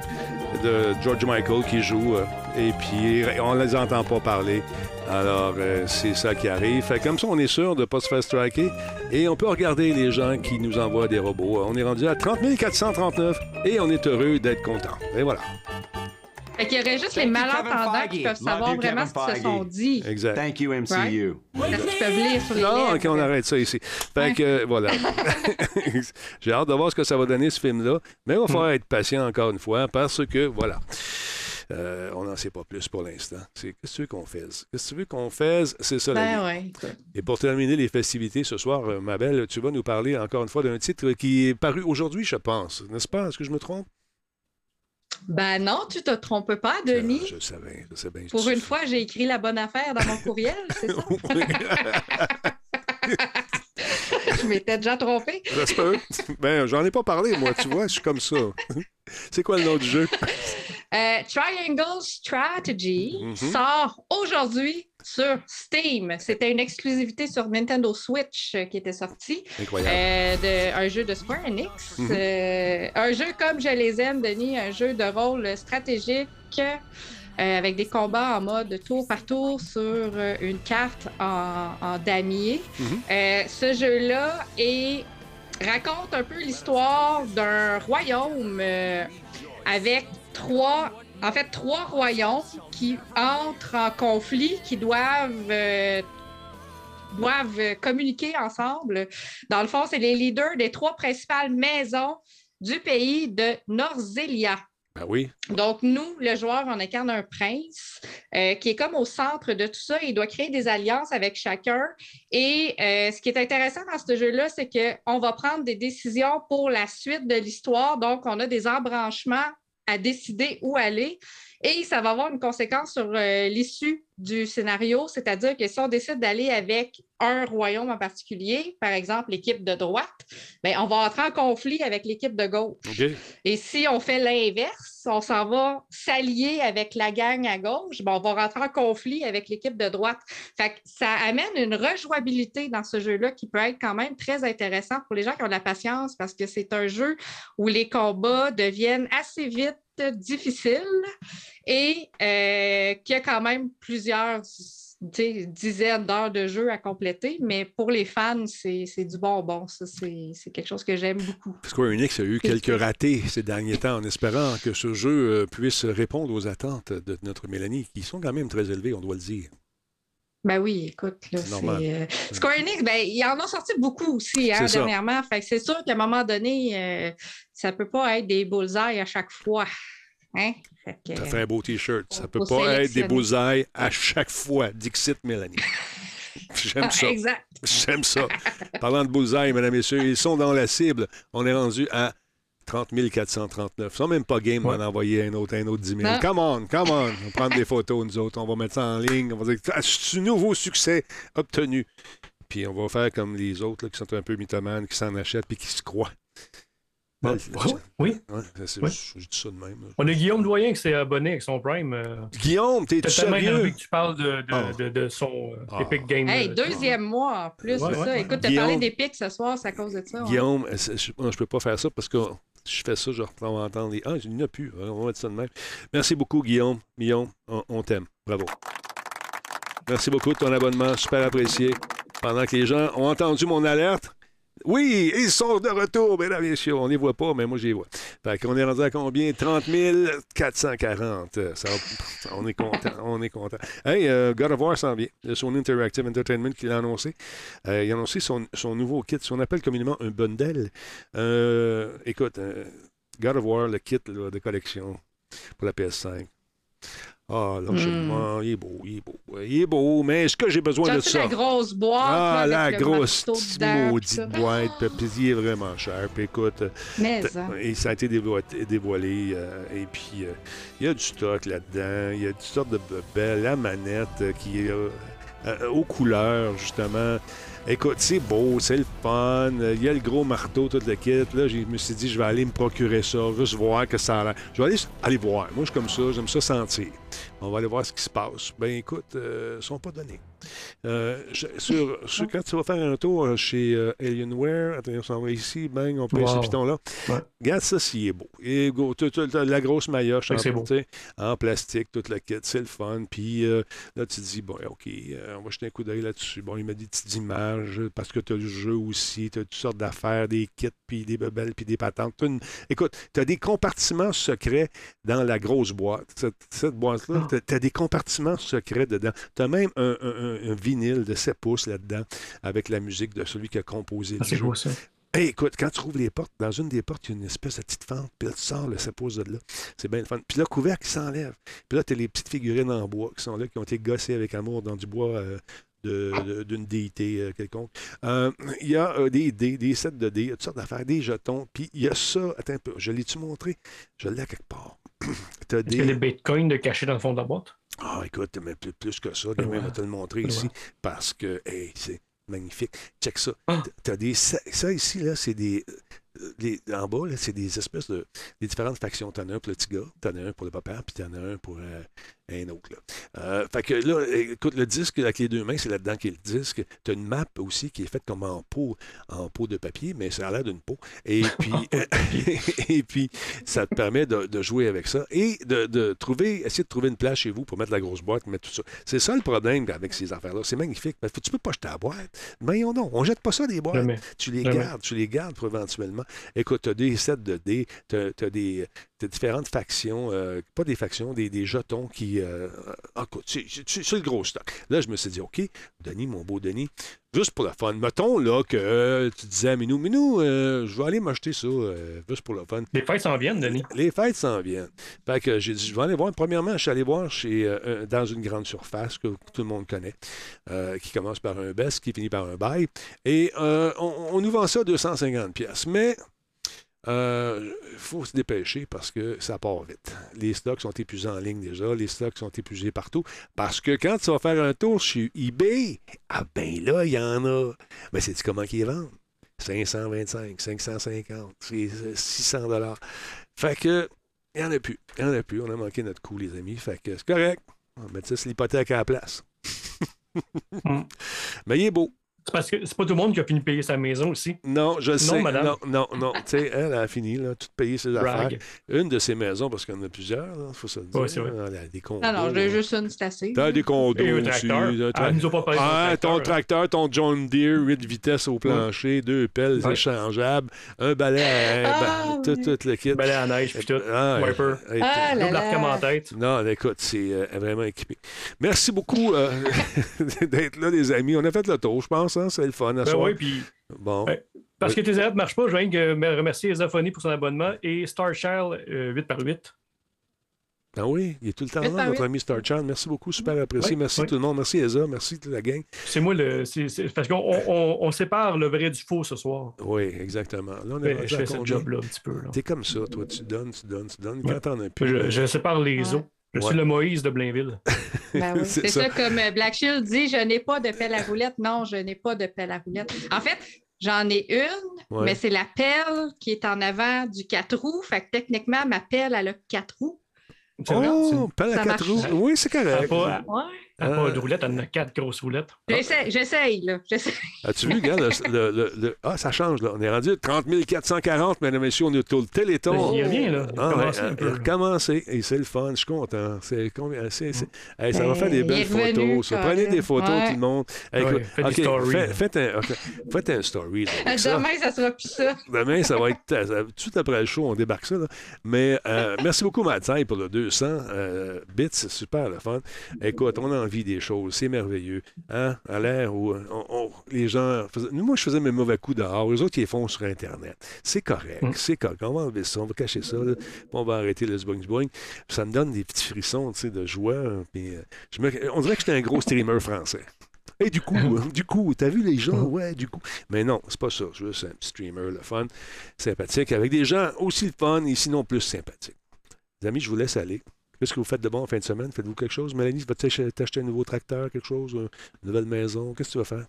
de George Michael qui joue euh, et puis on les entend pas parler. Alors, euh, c'est ça qui arrive. Fait comme ça, on est sûr de ne pas se faire striker et on peut regarder les gens qui nous envoient des robots. On est rendu à 30 439 et on est heureux d'être content. Et voilà. Fait qu'il y aurait juste les Thank you, malentendants qui peuvent savoir you, vraiment ce qu'ils se sont dit. Exact. Thank you, MCU. Parce qu'ils peuvent lire sur les Non, lèvres. OK, on arrête ça ici. Fait que, euh, voilà. J'ai hâte de voir ce que ça va donner, ce film-là. Mais il va falloir être patient encore une fois parce que, voilà. Euh, on n'en sait pas plus pour l'instant. C'est qu'est-ce que tu veux qu'on fasse? Qu'est-ce que tu veux qu'on fasse? C'est ça la vie. Ben ouais. Et pour terminer les festivités ce soir, euh, ma belle, tu vas nous parler encore une fois d'un titre qui est paru aujourd'hui, je pense. N'est-ce pas? Est-ce que je me trompe? Ben non, tu te trompes pas, Denis. Ah, je savais, je bien. Pour une fois, j'ai écrit la bonne affaire dans mon courriel, c'est ça? Je m'étais déjà trompé. Ben, j'en ai pas parlé, moi, tu vois, je suis comme ça. C'est quoi le nom du jeu? Euh, Triangle Strategy Mhm. sort aujourd'hui sur Steam. C'était une exclusivité sur Nintendo Switch euh, qui était sortie. Incroyable. Euh, de, un jeu de Square Enix. Mhm. Euh, un jeu comme je les aime, Denis, un jeu de rôle stratégique euh, avec des combats en mode tour par tour sur euh, une carte en, en damier. Mhm. Euh, ce jeu-là raconte un peu l'histoire d'un royaume avec trois, en fait, trois royaumes qui entrent en conflit, qui doivent euh, doivent communiquer ensemble. Dans le fond, c'est les leaders des trois principales maisons du pays de Norzélia. Ben oui. Donc, nous, le joueur, on incarne un prince euh, qui est comme au centre de tout ça. Il doit créer des alliances avec chacun. Et euh, ce qui est intéressant dans ce jeu-là, c'est qu'on va prendre des décisions pour la suite de l'histoire. Donc, on a des embranchements à décider où aller. Et ça va avoir une conséquence sur euh, l'issue du scénario, c'est-à-dire que si on décide d'aller avec un royaume en particulier, par exemple l'équipe de droite, ben, on va entrer en conflit avec l'équipe de gauche. Et si on fait l'inverse, on s'en va s'allier avec la gang à gauche, ben, on va rentrer en conflit avec l'équipe de droite. Fait que ça amène une rejouabilité dans ce jeu-là qui peut être quand même très intéressant pour les gens qui ont de la patience parce que c'est un jeu où les combats deviennent assez vite difficiles et euh, qui a quand même plusieurs dizaines d'heures de jeu à compléter, mais pour les fans, c'est du bonbon. Ça, c'est quelque chose que j'aime beaucoup. Square Enix a eu quelques ratés ces derniers temps en espérant que ce jeu euh, puisse répondre aux attentes de notre Mélanie, qui sont quand même très élevées, on doit le dire. Ben oui, écoute, là, C'est euh, Square Enix, ben, ils en ont sorti beaucoup aussi, hein, dernièrement. Fait c'est sûr qu'à un moment donné, euh, ça peut pas être des bullseyes à chaque fois. Hein? Fait que, Ça fait un beau T-shirt. Ça faut- peut pas être des bullseyes à chaque fois. Dixit Mélanie. J'aime ça. exact. J'aime ça. Parlant de bullseye, mesdames et messieurs, ils sont dans la cible. On est rendu à 30 439. Ils sont même pas game Ouais. d'en envoyer un autre, un autre 10 000. Non. Come on, come on. On va prendre des photos, nous autres. On va mettre ça en ligne. On va dire Ah, c'est un nouveau succès obtenu? Puis on va faire comme les autres là, qui sont un peu mythomanes, qui s'en achètent puis qui se croient. Bon, Ouais, oui, oui. Ouais, c'est- Ouais. Je dis ça de même. là. On a Guillaume Doyen qui s'est abonné avec son Prime. euh, Guillaume, t'es tellement sérieux? que tu parles de, de, Ah. de- de son euh, Ah. Epic Game. Hey, euh, deuxième mois en plus, Ouais, ça. ouais. Écoute, t'as Guillaume- parlé des pics ce soir, c'est à cause de ça. ouais. Guillaume, euh, je ne peux pas faire ça parce que je fais ça, je reprends on va entendre les. Ah, il n'y en a plus. On va mettre ça de même. Merci beaucoup, Guillaume. Guillaume, on, on t'aime. Bravo. Merci beaucoup de ton abonnement. Super apprécié. Pendant que les gens ont entendu mon alerte. Oui, ils sont de retour, mesdames et messieurs. On les voit pas, mais moi, je les vois. Fait qu'on est rendu à combien? 30 440. Euh, Ça va- on est content. On est content. Hey, euh, God of War s'en vient. Le Sony Interactive Entertainment qui l'a annoncé. Euh, il a annoncé son, son nouveau kit, ce qu'on appelle communément un bundle. Euh, écoute, God War, le kit de collection pour la PS5. Ah, là, chez Hmm. moi, il est beau, il est beau. Il est beau, mais est-ce que j'ai besoin de ça? la grosse boîte. Ah, la grosse maudite boîte, puis il est vraiment cher. Puis écoute, Mais, hein. et ça a été dévoilé, dévoilé, euh, et puis euh, il y a du stock là-dedans, il y a toutes sortes de be- belles, la manette euh, qui est aux couleurs, justement. Écoute, c'est beau, c'est le fun, il y a le gros marteau, tout le kit. Là, je me suis dit, je vais aller me procurer ça, juste voir que ça a l'air. Je vais aller, aller voir. Moi, je suis comme ça, j'aime ça sentir. On va aller voir ce qui se passe. Ben écoute, euh, ils sont pas donnés. Euh, sur, sur- quand tu vas faire un tour euh, chez euh, Alienware, on s'en va ici, bang, on prend Wow. ce piton-là. Ouais. Regarde ça, s'il est beau. Et go, la grosse maillotche en, c'est beau. en plastique, toute la kit, c'est le fun. Puis euh, là, tu te dis, bon, OK, on va jeter un coup d'œil là-dessus. Bon, il m'a des petites images parce que tu as le jeu aussi, tu as toutes sortes d'affaires, des kits, puis des bebelles, puis des patentes. Une- Écoute, tu as des compartiments secrets dans la grosse boîte. Cette, cette boîte-là, Ah. tu as, des compartiments secrets dedans. Tu as même un, un- un- un vinyle de 7 pouces là-dedans avec la musique de celui qui a composé Ah, le c'est jeu. beau ça. Hey, écoute, quand tu ouvres les portes, dans une des portes, il y a une espèce de petite fente, puis là, tu sors le 7 pouces de là. C'est bien le fun. Puis là, le couvercle qui s'enlève. Puis là, tu as les petites figurines en bois qui sont là, qui ont été gossées avec amour dans du bois euh, de- de- d'une déité euh, quelconque. Euh, Il y a euh, des dés, des sets de dés, il y a toutes sortes d'affaires, des jetons. Puis il y a ça, attends un peu, je l'ai-tu montré? Je l'ai à quelque part. tu as Est-ce qu'il y a des. des bitcoins de cachés dans le fond de la boîte? Ah, écoute, mais plus, plus que ça, demain, on va te le montrer ici, parce que, hey, c'est magnifique. Check ça. Ah. T'as des, ça, ça ici, là, c'est des, les- en bas, là, c'est des espèces de. des différentes factions. T'en as un pour le petit gars, t'en as un pour le papa, puis t'en as un pour euh, un autre. Là. Euh, fait que là, écoute, le disque avec les deux mains, c'est là-dedans qui est le disque. T'as une map aussi qui est faite comme en peau, en peau de papier, mais ça a l'air d'une peau. Et puis, et puis, ça te permet de, de jouer avec ça et de, de trouver, essayer de trouver une place chez vous pour mettre la grosse boîte, mettre tout ça. C'est ça le problème avec ces affaires-là. C'est magnifique. Mais faut- tu peux pas jeter la boîte? Mais non, on jette pas ça des boîtes. Jamais. Tu les Jamais. gardes, tu les gardes pour éventuellement. Écoute, tu as des sets de dés, tu as, des différentes factions, euh, pas des factions, des, des jetons qui. euh, écoute, c'est le gros stock. Là, je me suis dit, OK, Denis, mon beau Denis, juste pour le fun. Mettons là que euh, tu disais à Minou, Minou, euh, je vais aller m'acheter ça, euh, juste pour le fun. Les fêtes s'en viennent, Denis. Les fêtes s'en viennent. Fait que j'ai dit, je vais aller voir. Premièrement, je suis allé voir chez, euh, dans une grande surface que tout le monde connaît, qui commence par un best, qui finit par un bail. Et on, on nous vend ça à 250 pièces. Mais il faut se dépêcher parce que ça part vite. Les stocks sont épuisés en ligne déjà. Les stocks sont épuisés partout. Parce que quand tu vas faire un tour chez eBay, ah ben là, il y en a. Mais c'est comment qu'ils vendent? 525, 550, c'est 600 dollars. Fait que, il n'y en a plus. Il n'y en a plus. On a manqué notre coup, les amis. Fait que c'est correct. On va mettre ça sur l'hypothèque à la place. Mm. Mais il est beau. C'est parce que c'est pas tout le monde qui a fini de payer sa maison aussi. Non, je le sais. madame. Non, non, non. tu sais, elle a fini, là, tout payer ses affaires. Brag. Une de ses maisons, parce qu'il y en a plusieurs, il faut se le dire. Ouais, c'est vrai. Elle a des condos. Non, non, j'ai juste une, c'est assez. T'as des condos Et un aussi. tracteur. Ah, elle nous a pas parlé de son Ah, ton tracteur. tracteur, ton John Deere, 8 vitesses au plancher, deux pelles Ouais. échangeables, un balai à Ah, ba- tout, oui. tout le kit. Balai à neige, puis tout. Ah, Wiper. Ah, là Double arcam en tête. Non, écoute, c'est euh, vraiment équipé. Merci beaucoup euh, d'être là, les amis. On a fait le tour, je pense. C'est le fun à Ben soir. oui, puis Bon. Ouais. parce que tes aides ne marchent pas, je viens de me remercier Zafony pour son abonnement et Starchild euh, 8x8. Ah oui, il est tout le temps là, notre ami Starchan. Merci beaucoup, super apprécié. Oui, Merci oui. tout le monde. Merci Eza, merci toute la gang. C'est moi le. parce qu'on on, on sépare le vrai du faux ce soir. Oui, exactement. Là, on est Mais rendu je à fais ce job-là un petit peu. T'es comme ça, toi. Tu donnes, tu donnes, tu donnes. Ouais. Quand t'en as plus. Je, je sépare les Ouais. os. Je Ouais. suis le Moïse de Blainville. Ben oui. C'est ça. ça. comme euh, Black Shield dit, je n'ai pas de pelle à roulette. Non, je n'ai pas de pelle à roulette. En fait, j'en ai une, Ouais. mais c'est la pelle qui est en avant du 4 roues. Fait que techniquement, ma pelle, elle a 4 roues. Oh, pelle à quatre roues. Oui, c'est correct. pas, Ouais. A pas Euh. de roulette, elle en a quatre grosses roulettes. J'essaie, j'essaye, là. As-tu vu, regarde, le, le- le- le- Ah, ça change, là. On est rendu à 30 440, mesdames et messieurs. On est au Téléthon. Il revient, là. Il a Ah, ouais, commencé a peu. recommencé. Et c'est le fun, je suis content. C'est combien? c'est- c'est- Hey, ça va Ben, faire des il belles photos. ça. Prenez des photos, Ouais. tout le monde. Hey, Ouais, écoute, faites des OK, stories, fait- faites, un, OK, faites un story. là, ça. Demain, ça sera plus ça. Demain, ça va être ça tout de suite après le show, on débarque ça. là. Mais euh, merci beaucoup, Matsai, pour le 200 euh, bits. C'est super le fun. Écoute, on a envie des choses. C'est merveilleux. Hein? À l'ère où euh, on- on- les gens. faisaient- Moi, je faisais mes mauvais coups dehors. Les autres, ils les font sur Internet. C'est correct. Mm. C'est correct. On va enlever ça. On va cacher ça. là. On va arrêter le zboing zboing. Ça me donne des petits frissons de joie. hein. Puis, euh, je me- On dirait que j'étais un gros streamer français. Et du coup, hein, du coup, t'as vu les gens? Mm. Ouais, du coup. Mais non, c'est pas ça. Je veux juste un petit streamer, le fun, sympathique, avec des gens aussi le fun et sinon plus sympathiques. Les amis, je vous laisse aller. Qu'est-ce que vous faites de bon en fin de semaine? Faites-vous quelque chose? Mélanie, vas-tu ach- t'acheter un nouveau tracteur, quelque chose? Une nouvelle maison? Qu'est-ce que tu vas faire?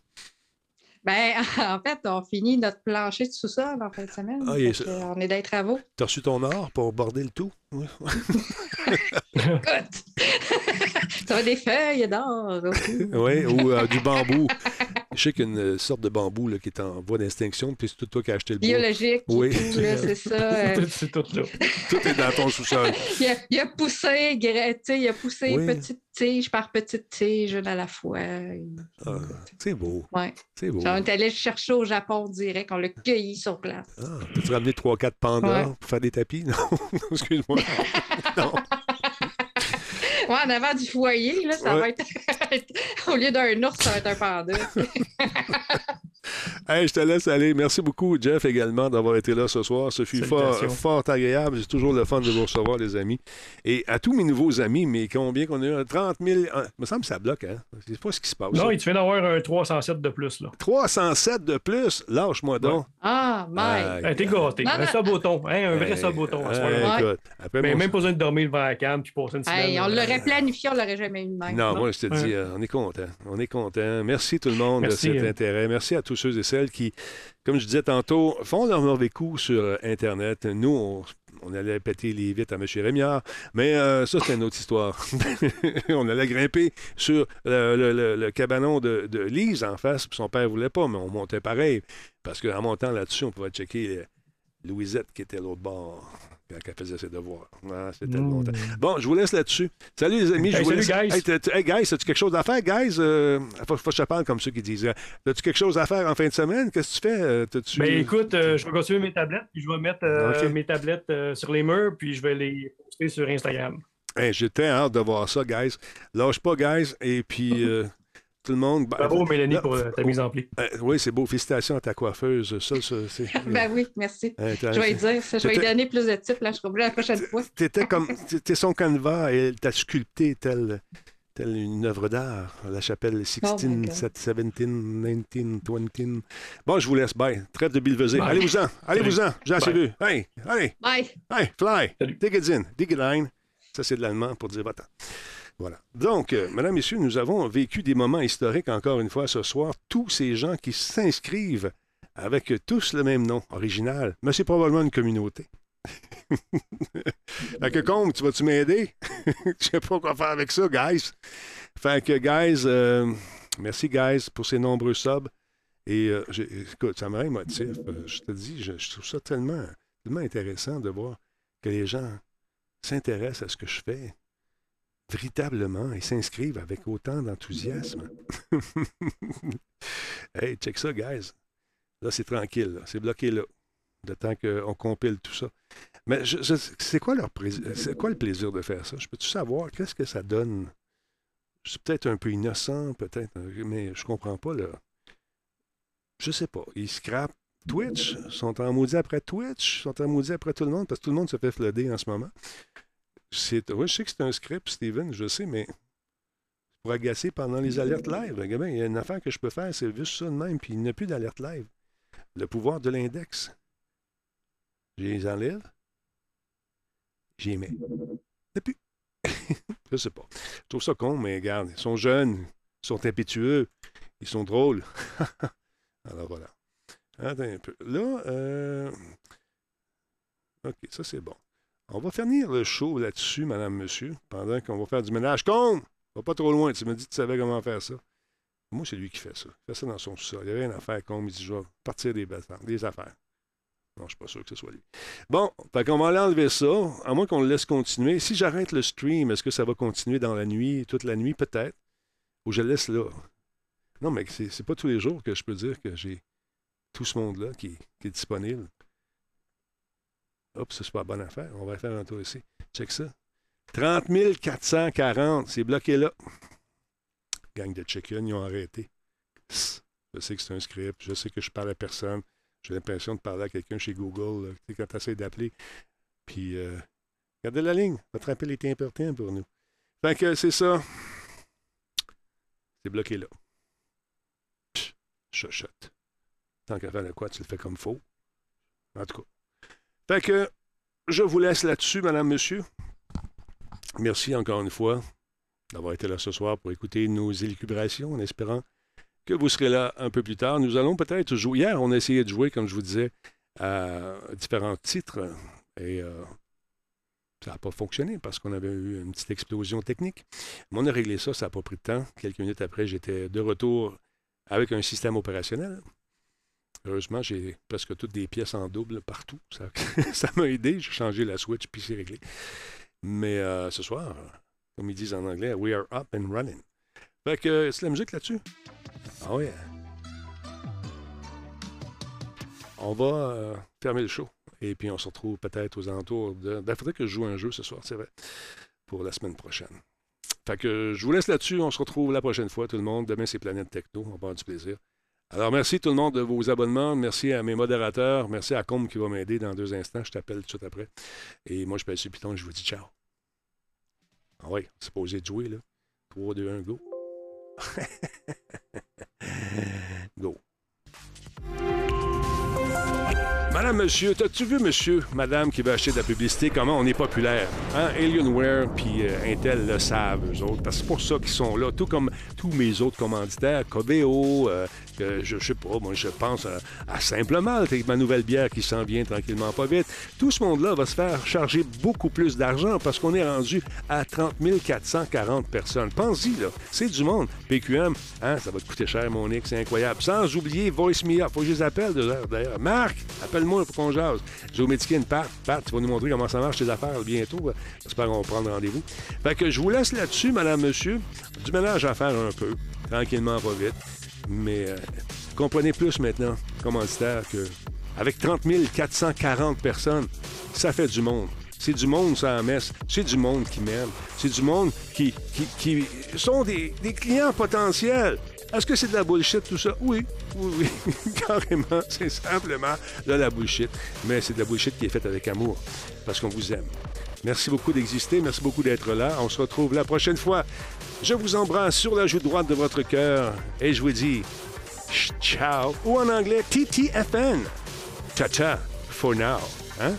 Ben, en fait, on finit notre plancher de sous-sol en fin de semaine. Ah, est on est dans les travaux. T'as reçu ton or pour border le tout? Ça va des feuilles d'or. aussi. Oui, ou euh, du bambou. Je sais qu'il y a une euh, sorte de bambou là, qui est en voie d'extinction, puis c'est tout toi qui as acheté le. Biologique. et Oui. tout, là, c'est ça. euh, C'est tout là. Tout est dans ton sous-sol. il, a, il a poussé, tu il a poussé Oui. petite tige par petite tige, une à la fois. Ah, c'est beau. Ouais. C'est beau. On est allé le chercher au Japon direct, on l'a cueilli sur place. Ah, T'as-tu ramené 3-4 pandas Ouais. pour faire des tapis? Non, excuse-moi. Non. Ouais, en avant du foyer, là, ça Ouais. va être. au lieu d'un ours, ça va être un panda. Hey, je te laisse aller. Merci beaucoup, Jeff, également, d'avoir été là ce soir. Ce fut fort, fort agréable. C'est toujours le fun de vous recevoir, les amis. Et à tous mes nouveaux amis, mais combien qu'on a eu? 30 000. ah, Il me semble que ça bloque, hein? C'est pas ce qui se passe. Non, ça. il te fait d'avoir un 307 de plus. Là. 307 de plus, lâche-moi donc. Ah, Mike. Hey, T'es gâté. Non, Un non. sub-bouton. Hein, un vrai Hey, sub-bouton. à ce moment-là. Mais mon- même pas besoin de dormir devant la cam puis passer une semaine. Hey, on euh, l'aurait planifié, on l'aurait jamais eu de même. Non, Non. moi, je te dis, Ouais. euh, on est content. On est content. Merci tout le monde Merci, de cet hein. intérêt. Merci à tous ceux et celles qui, comme je disais tantôt, font leur mauvais coup sur euh, Internet. Nous, on, allait péter les vitres à M. Rémiard, mais euh, ça, c'est une autre histoire. on allait grimper sur le, le- cabanon de, Lise en face, puis son père voulait pas, mais on montait pareil. Parce qu'en montant là-dessus, on pouvait checker euh, Louisette qui était l'autre bord quand elle faisait ses devoirs. Ah, C'était Mm. longtemps. Bon, je vous laisse là-dessus. Salut les amis. je Hey, vous salut, laisse. guys. Hey, guys, as-tu quelque chose à faire, guys? Euh, faut, faut que je te parle comme ceux qui disent. euh, As-tu quelque chose à faire en fin de semaine? Qu'est-ce que tu fais? Euh, t'as-tu- Ben écoute, euh, je vais continuer mes tablettes, puis je vais mettre euh, Ok. mes tablettes sur les murs, puis je vais les poster sur Instagram. Hey, J'étais hâte de voir ça, guys. Lâche pas, guys. Et puis, tout le monde. ben, Bravo, Mélanie, là, pour euh, ta mise en pli. euh, oui, c'est beau. Félicitations à ta coiffeuse. Ça, ça c'est. Ben oui, merci. T'as- Je vais lui dire ça. Je vais lui donner plus de tips là, je serai la prochaine fois. T'étais comme. T'étais son canevas et elle t'a sculpté tel. Telle une œuvre d'art, la chapelle 16, Oh my God. 17, 17, 19, 20. Bon, je vous laisse. Bye. Trêve de billevesée. Bye. Allez-vous-en. Allez-vous-en. J'ai assez vu. Hey, allez. Bye. Hey, fly. Salut. Dig it in. Dig it line. Ça, c'est de l'allemand pour dire va-t'en. Voilà. Donc, euh, mesdames, messieurs, nous avons vécu des moments historiques encore une fois ce soir. Tous ces gens qui s'inscrivent avec tous le même nom original, mais c'est probablement une communauté. fait que, Combe, tu vas-tu m'aider? Je sais pas quoi faire avec ça, guys. Fait que, guys, euh, merci, guys, pour ces nombreux subs. Et euh, écoute, ça me rend émotif. Euh, Je te dis, je, je trouve ça tellement, tellement intéressant de voir que les gens s'intéressent à ce que je fais véritablement et s'inscrivent avec autant d'enthousiasme. hey, check ça, guys. Là, c'est tranquille. C'est bloqué là. De temps qu'on compile tout ça. Mais je- je- c'est quoi, leur c'est quoi le plaisir de faire ça? Je peux-tu savoir qu'est-ce que ça donne? C'est peut-être un peu innocent, peut-être, mais je comprends pas. Là. Je sais pas. Ils scrapent Twitch, sont en maudit après Twitch, sont en maudit après tout le monde, parce que tout le monde se fait flooder en ce moment. Oui, je sais que c'est un script, Steven, je sais, mais pour agacer pendant les alertes live. le gamin, Il y a une affaire que je peux faire, c'est juste ça de même, puis il n'y a plus d'alerte live. Le pouvoir de l'index. Je les enlève, j'y mets. A plus. je sais pas. Je trouve ça con, mais regarde, ils sont jeunes, ils sont impétueux, ils sont drôles. Alors voilà. Attends un peu. Là, euh... OK, ça c'est bon. On va finir le show là-dessus, madame, monsieur, pendant qu'on va faire du ménage. Con! Va pas trop loin, tu me dis que tu savais comment faire ça. Moi, c'est lui qui fait ça. Il fait ça dans son sous-sol. Il n'y a rien à faire, con. Il dit, je vais partir des, des affaires. Non, je suis pas sûr que ce soit lui. Bon, fait qu'on va aller enlever ça, à moins qu'on le laisse continuer. Si j'arrête le stream, est-ce que ça va continuer dans la nuit, toute la nuit, peut-être? Ou je le laisse là? Non, mais c'est c'est pas tous les jours que je peux dire que j'ai tout ce monde-là qui est disponible. Hop, ça, c'est pas la bonne affaire. On va faire un tour ici. Check ça. 30 440, c'est bloqué là. Gang de chicken, ils ont arrêté. Je sais que c'est un script, je sais que je parle à personne. J'ai l'impression de parler à quelqu'un chez Google, quand tu essaies d'appeler. Puis, euh, gardez la ligne. Votre appel est important pour nous. Fait que c'est ça. C'est bloqué là. Chuchote. Tant qu'à faire de quoi, tu le fais comme faux. En tout cas. Fait je vous laisse là-dessus, madame, monsieur. Merci encore une fois d'avoir été là ce soir pour écouter nos élucubrations en espérant que vous serez là un peu plus tard. Nous allons peut-être jouer. Hier, on a essayé de jouer, comme je vous disais, à différents titres et euh, ça n'a pas fonctionné parce qu'on avait eu une petite explosion technique. Mais on a réglé ça, ça n'a pas pris de temps. Quelques minutes après, j'étais de retour avec un système opérationnel. Heureusement, j'ai presque toutes des pièces en double partout. Ça ça m'a aidé. J'ai changé la switch, puis c'est réglé. Mais euh, ce soir, comme ils disent en anglais, we are up and running. Fait que c'est la musique là-dessus? Ah ouais. On va euh, fermer le show. Et puis on se retrouve peut-être aux alentours de. Il faudrait que je joue un jeu ce soir, c'est vrai. Pour la semaine prochaine. Fait que je vous laisse là-dessus. On se retrouve la prochaine fois, tout le monde. Demain, c'est Planète Techno. On va avoir du plaisir. Alors, merci tout le monde de vos abonnements. Merci à mes modérateurs. Merci à Combe qui va m'aider dans deux instants. Je t'appelle tout de suite après. Et moi, je pèse sur Python je vous dis ciao. Ah oui, c'est posé de jouer, là. 3, 2, 1, go. Go. Madame, monsieur, t'as-tu vu, monsieur, madame, qui veut acheter de la publicité, comment on est populaire? Hein? Alienware puis euh, Intel le savent, eux autres, parce que c'est pour ça qu'ils sont là, tout comme tous mes autres commanditaires, Coveo, euh, je, sais pas, moi, je pense à, à Simple Malte avec ma nouvelle bière qui s'en vient tranquillement pas vite. Tout ce monde-là va se faire charger beaucoup plus d'argent parce qu'on est rendu à 30 440 personnes. Pense-y, là, c'est du monde. PQM, hein, ça va te coûter cher, mon X, c'est incroyable. Sans oublier Voice Me Up, faut que je les appelle d'ailleurs. Marc, appelle-moi pour qu'on jase. Pat, Pat, tu vas nous montrer comment ça marche tes affaires bientôt. J'espère qu'on va prendre rendez-vous. Fait que je vous laisse là-dessus, madame, monsieur. Du ménage à faire un peu, tranquillement, pas vite. Mais euh, comprenez plus maintenant, commanditaire, que avec 30 440 personnes, ça fait du monde. C'est du monde, ça, en messe. C'est du monde qui m'aime. C'est du monde qui, qui, qui sont des clients potentiels. Est-ce que c'est de la bullshit, tout ça? Oui, oui, oui. Carrément, c'est simplement de la bullshit. Mais c'est de la bullshit qui est faite avec amour, parce qu'on vous aime. Merci beaucoup d'exister. Merci beaucoup d'être là. On se retrouve la prochaine fois. Je vous embrasse sur la joue droite de votre cœur et je vous dis ciao ou en anglais TTFN. Ta-ta for now. Hein?